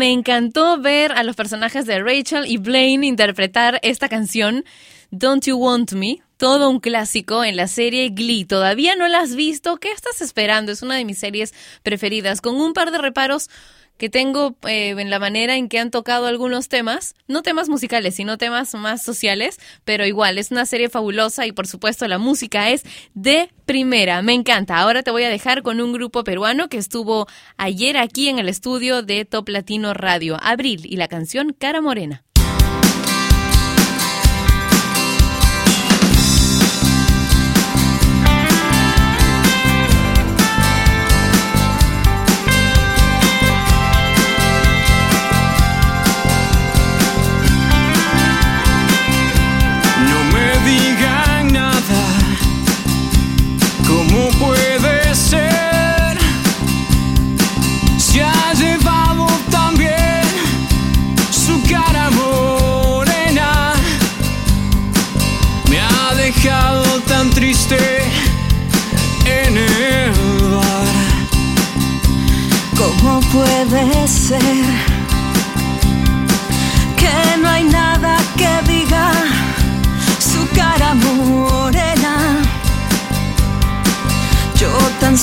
Me encantó ver a los personajes de Rachel y Blaine interpretar esta canción Don't You Want Me, todo un clásico en la serie Glee. ¿Todavía no la has visto? ¿Qué estás esperando? Es una de mis series preferidas, con un par de reparos que tengo eh, en la manera en que han tocado algunos temas, no temas musicales, sino temas más sociales, pero igual, es una serie fabulosa y por supuesto la música es de primera, me encanta. Ahora te voy a dejar con un grupo peruano que estuvo ayer aquí en el estudio de Top Latino Radio, Abril, y la canción Cara Morena.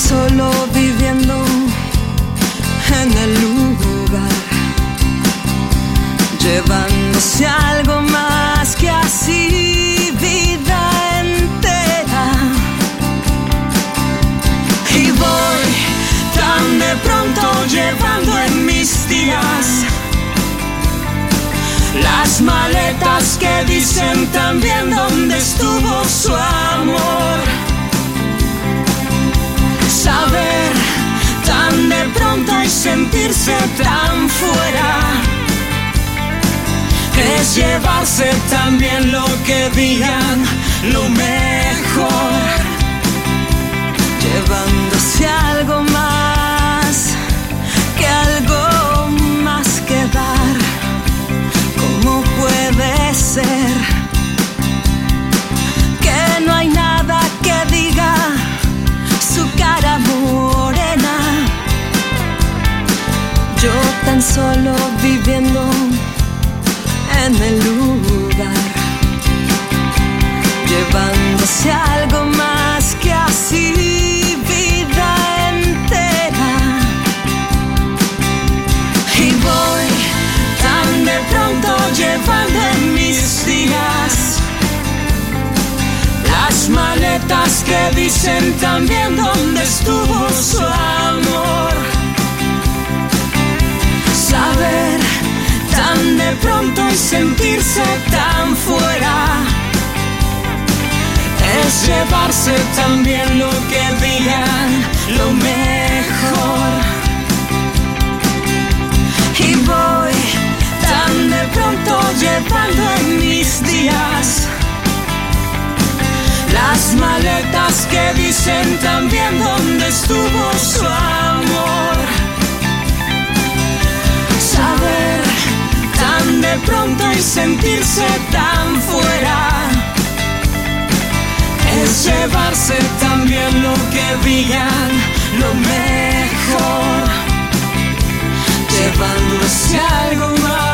Solo viviendo en el lugar, llevándose algo más que así vida entera. Y voy tan de pronto llevando en mis días las maletas que dicen también dónde estuvo su amor. Saber tan de pronto y sentirse tan fuera. Es llevarse también lo que digan, lo mejor llevándose algo más tan solo viviendo en el lugar llevándose algo más que así vida entera. Y voy tan de pronto llevando mis días las maletas que dicen también dónde estuvo su amor. De pronto y sentirse tan fuera es llevarse también lo que digan, lo mejor. Y voy tan de pronto llevando en mis días las maletas que dicen también dónde estuvo su amor. Saber de pronto y sentirse tan fuera. Es llevarse también lo que digan, lo mejor, llevándose algo más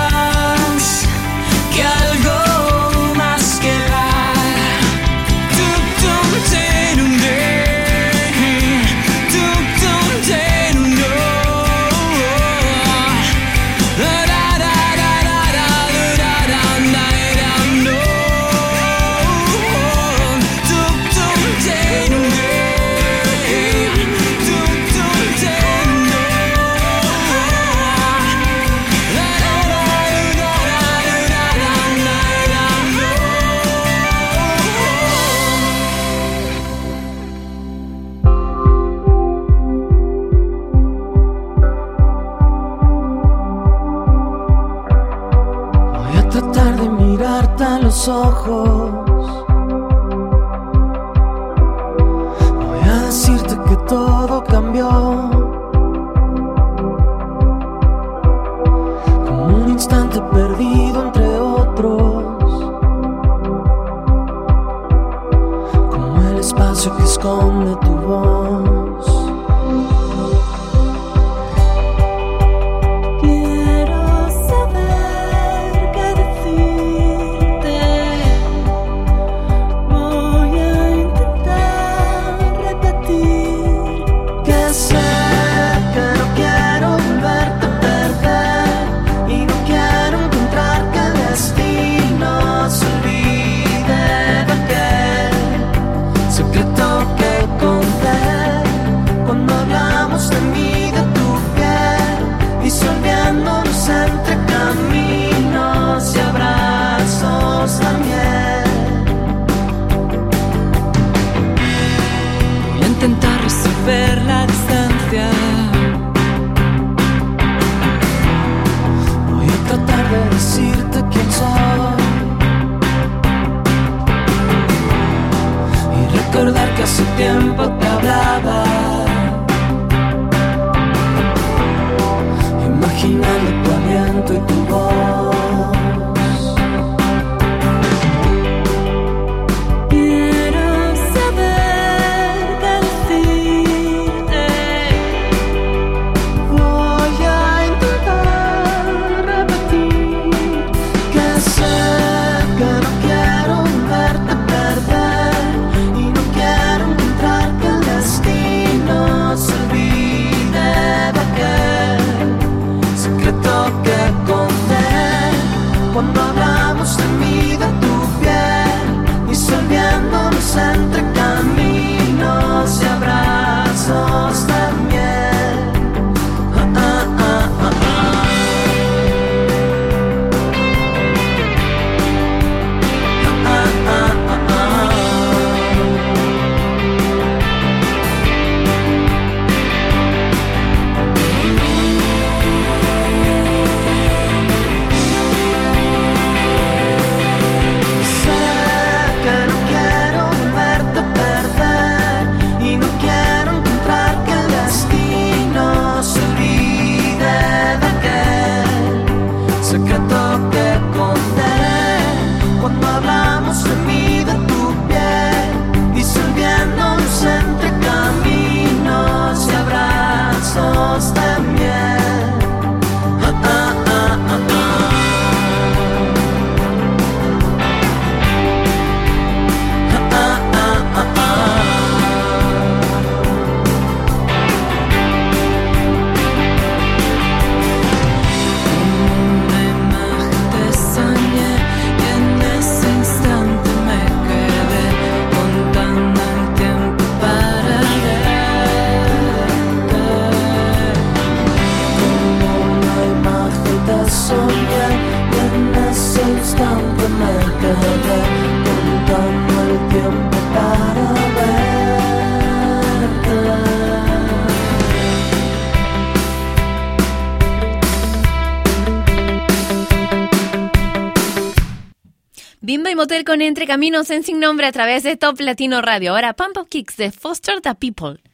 con Entre Caminos en Sin Nombre a través de Top Latino Radio. Ahora, Pump of Kicks de Foster the People.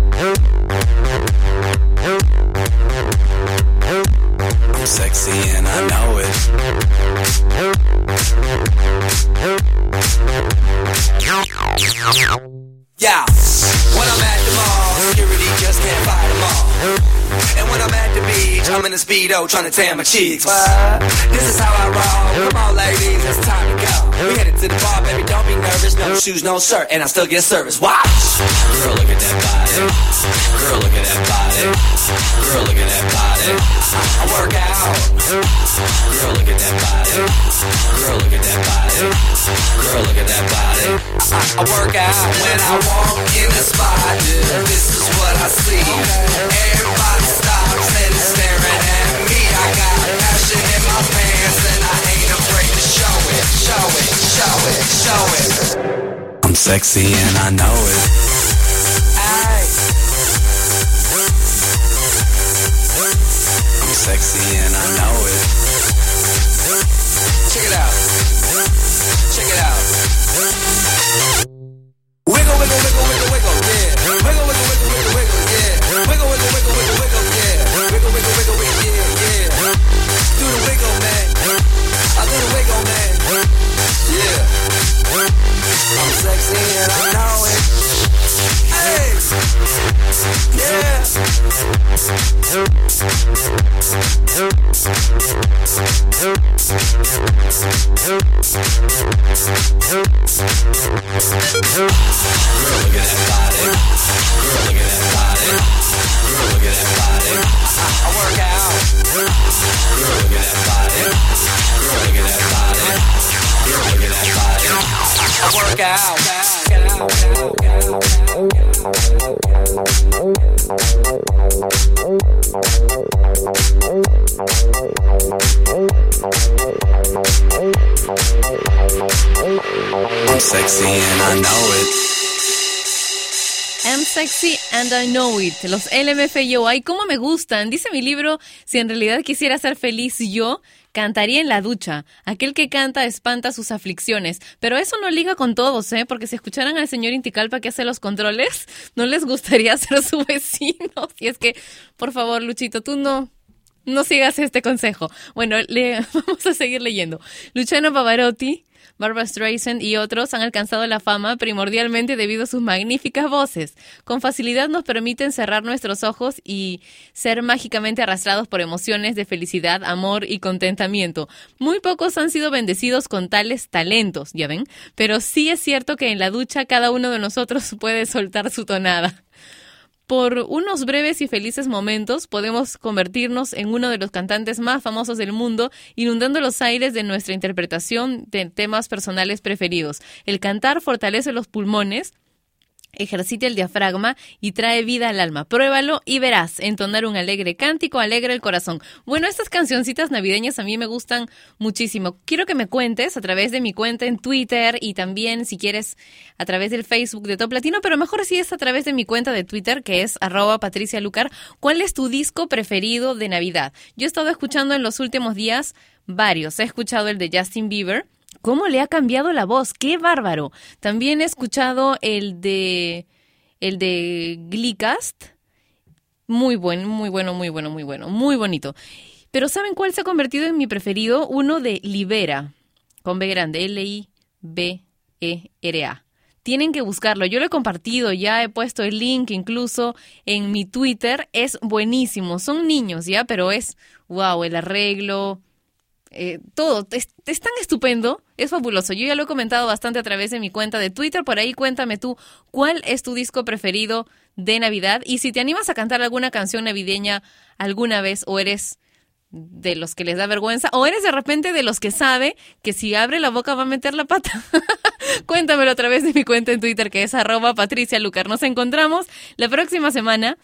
Trying to tan my cheeks. What? This is how I roll. Come on, ladies, it's time. We headed to the bar, baby, don't be nervous. No shoes, no shirt, and I still get service. Watch. Girl, look at that body. Girl, look at that body. Girl, look at that body. I, work out. Girl, look at that body. Girl, look at that body. Girl, look at that body. I, I work out when I walk in the spot. This is what I see. Everybody stops and is staring at me. I got passion in my pants and I ain't show it, show it, show it. I'm sexy and I know it. I'm sexy and I know it. Check it out. Check it out. Sexy and I know sexy and I know it. Los LMFAO. Ay, cómo me gustan. Dice mi libro, si en realidad quisiera ser feliz yo, cantaría en la ducha. Aquel que canta espanta sus aflicciones. Pero eso no liga con todos, ¿eh? Porque si escucharan al señor Inticalpa que hace los controles, no les gustaría ser su vecino. Si es que, por favor, Luchito, tú no, no sigas este consejo. Bueno, le, vamos a seguir leyendo. Luciano Pavarotti, Barbara Streisand y otros han alcanzado la fama primordialmente debido a sus magníficas voces. Con facilidad nos permiten cerrar nuestros ojos y ser mágicamente arrastrados por emociones de felicidad, amor y contentamiento. Muy pocos han sido bendecidos con tales talentos, ya ven, pero sí es cierto que en la ducha cada uno de nosotros puede soltar su tonada. Por unos breves y felices momentos podemos convertirnos en uno de los cantantes más famosos del mundo, inundando los aires de nuestra interpretación de temas personales preferidos. El cantar fortalece los pulmones, ejercita el diafragma y trae vida al alma. Pruébalo y verás entonar un alegre cántico, alegra el corazón. Bueno, estas cancioncitas navideñas a mí me gustan muchísimo. Quiero que me cuentes a través de mi cuenta en Twitter y también si quieres a través del Facebook de Top Latino, pero mejor si es a través de mi cuenta de Twitter que es arroba Patricia Lucar. ¿Cuál es tu disco preferido de Navidad? Yo he estado escuchando en los últimos días varios. He escuchado el de Justin Bieber. ¿Cómo le ha cambiado la voz? ¡Qué bárbaro! También he escuchado el de el de Gleecast. Muy bueno, muy bueno, muy bueno, muy bueno, muy bonito. Pero ¿saben cuál se ha convertido en mi preferido? Uno de Libera, con B grande, L-I-B-E-R-A. Tienen que buscarlo. Yo lo he compartido, ya he puesto el link incluso en mi Twitter. Es buenísimo. Son niños, ¿ya? Pero es, wow, el arreglo, eh, todo, es, es tan estupendo, es fabuloso. Yo ya lo he comentado bastante a través de mi cuenta de Twitter, por ahí cuéntame tú cuál es tu disco preferido de Navidad y si te animas a cantar alguna canción navideña alguna vez o eres de los que les da vergüenza o eres de repente de los que sabe que si abre la boca va a meter la pata. Cuéntamelo a través de mi cuenta en Twitter que es arroba Patricia Lucar. Nos encontramos la próxima semana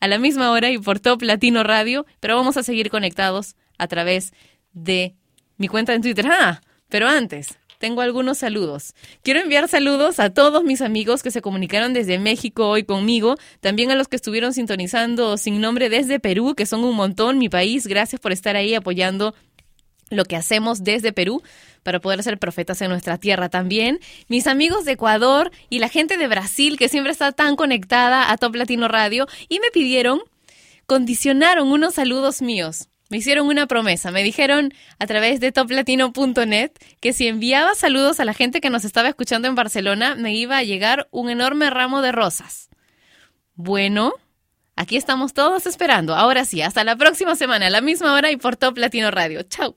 a la misma hora y por Top Latino Radio, pero vamos a seguir conectados a través de mi cuenta en Twitter. Ah, pero antes, tengo algunos saludos. Quiero enviar saludos a todos mis amigos que se comunicaron desde México hoy conmigo, también a los que estuvieron sintonizando sin nombre desde Perú, que son un montón, mi país. Gracias por estar ahí apoyando lo que hacemos desde Perú para poder ser profetas en nuestra tierra también. Mis amigos de Ecuador y la gente de Brasil que siempre está tan conectada a Top Latino Radio y me pidieron, condicionaron unos saludos míos. Me hicieron una promesa, me dijeron a través de toplatino.net que si enviaba saludos a la gente que nos estaba escuchando en Barcelona, me iba a llegar un enorme ramo de rosas. Bueno, aquí estamos todos esperando. Ahora sí, hasta la próxima semana, a la misma hora y por Top Latino Radio. Chao.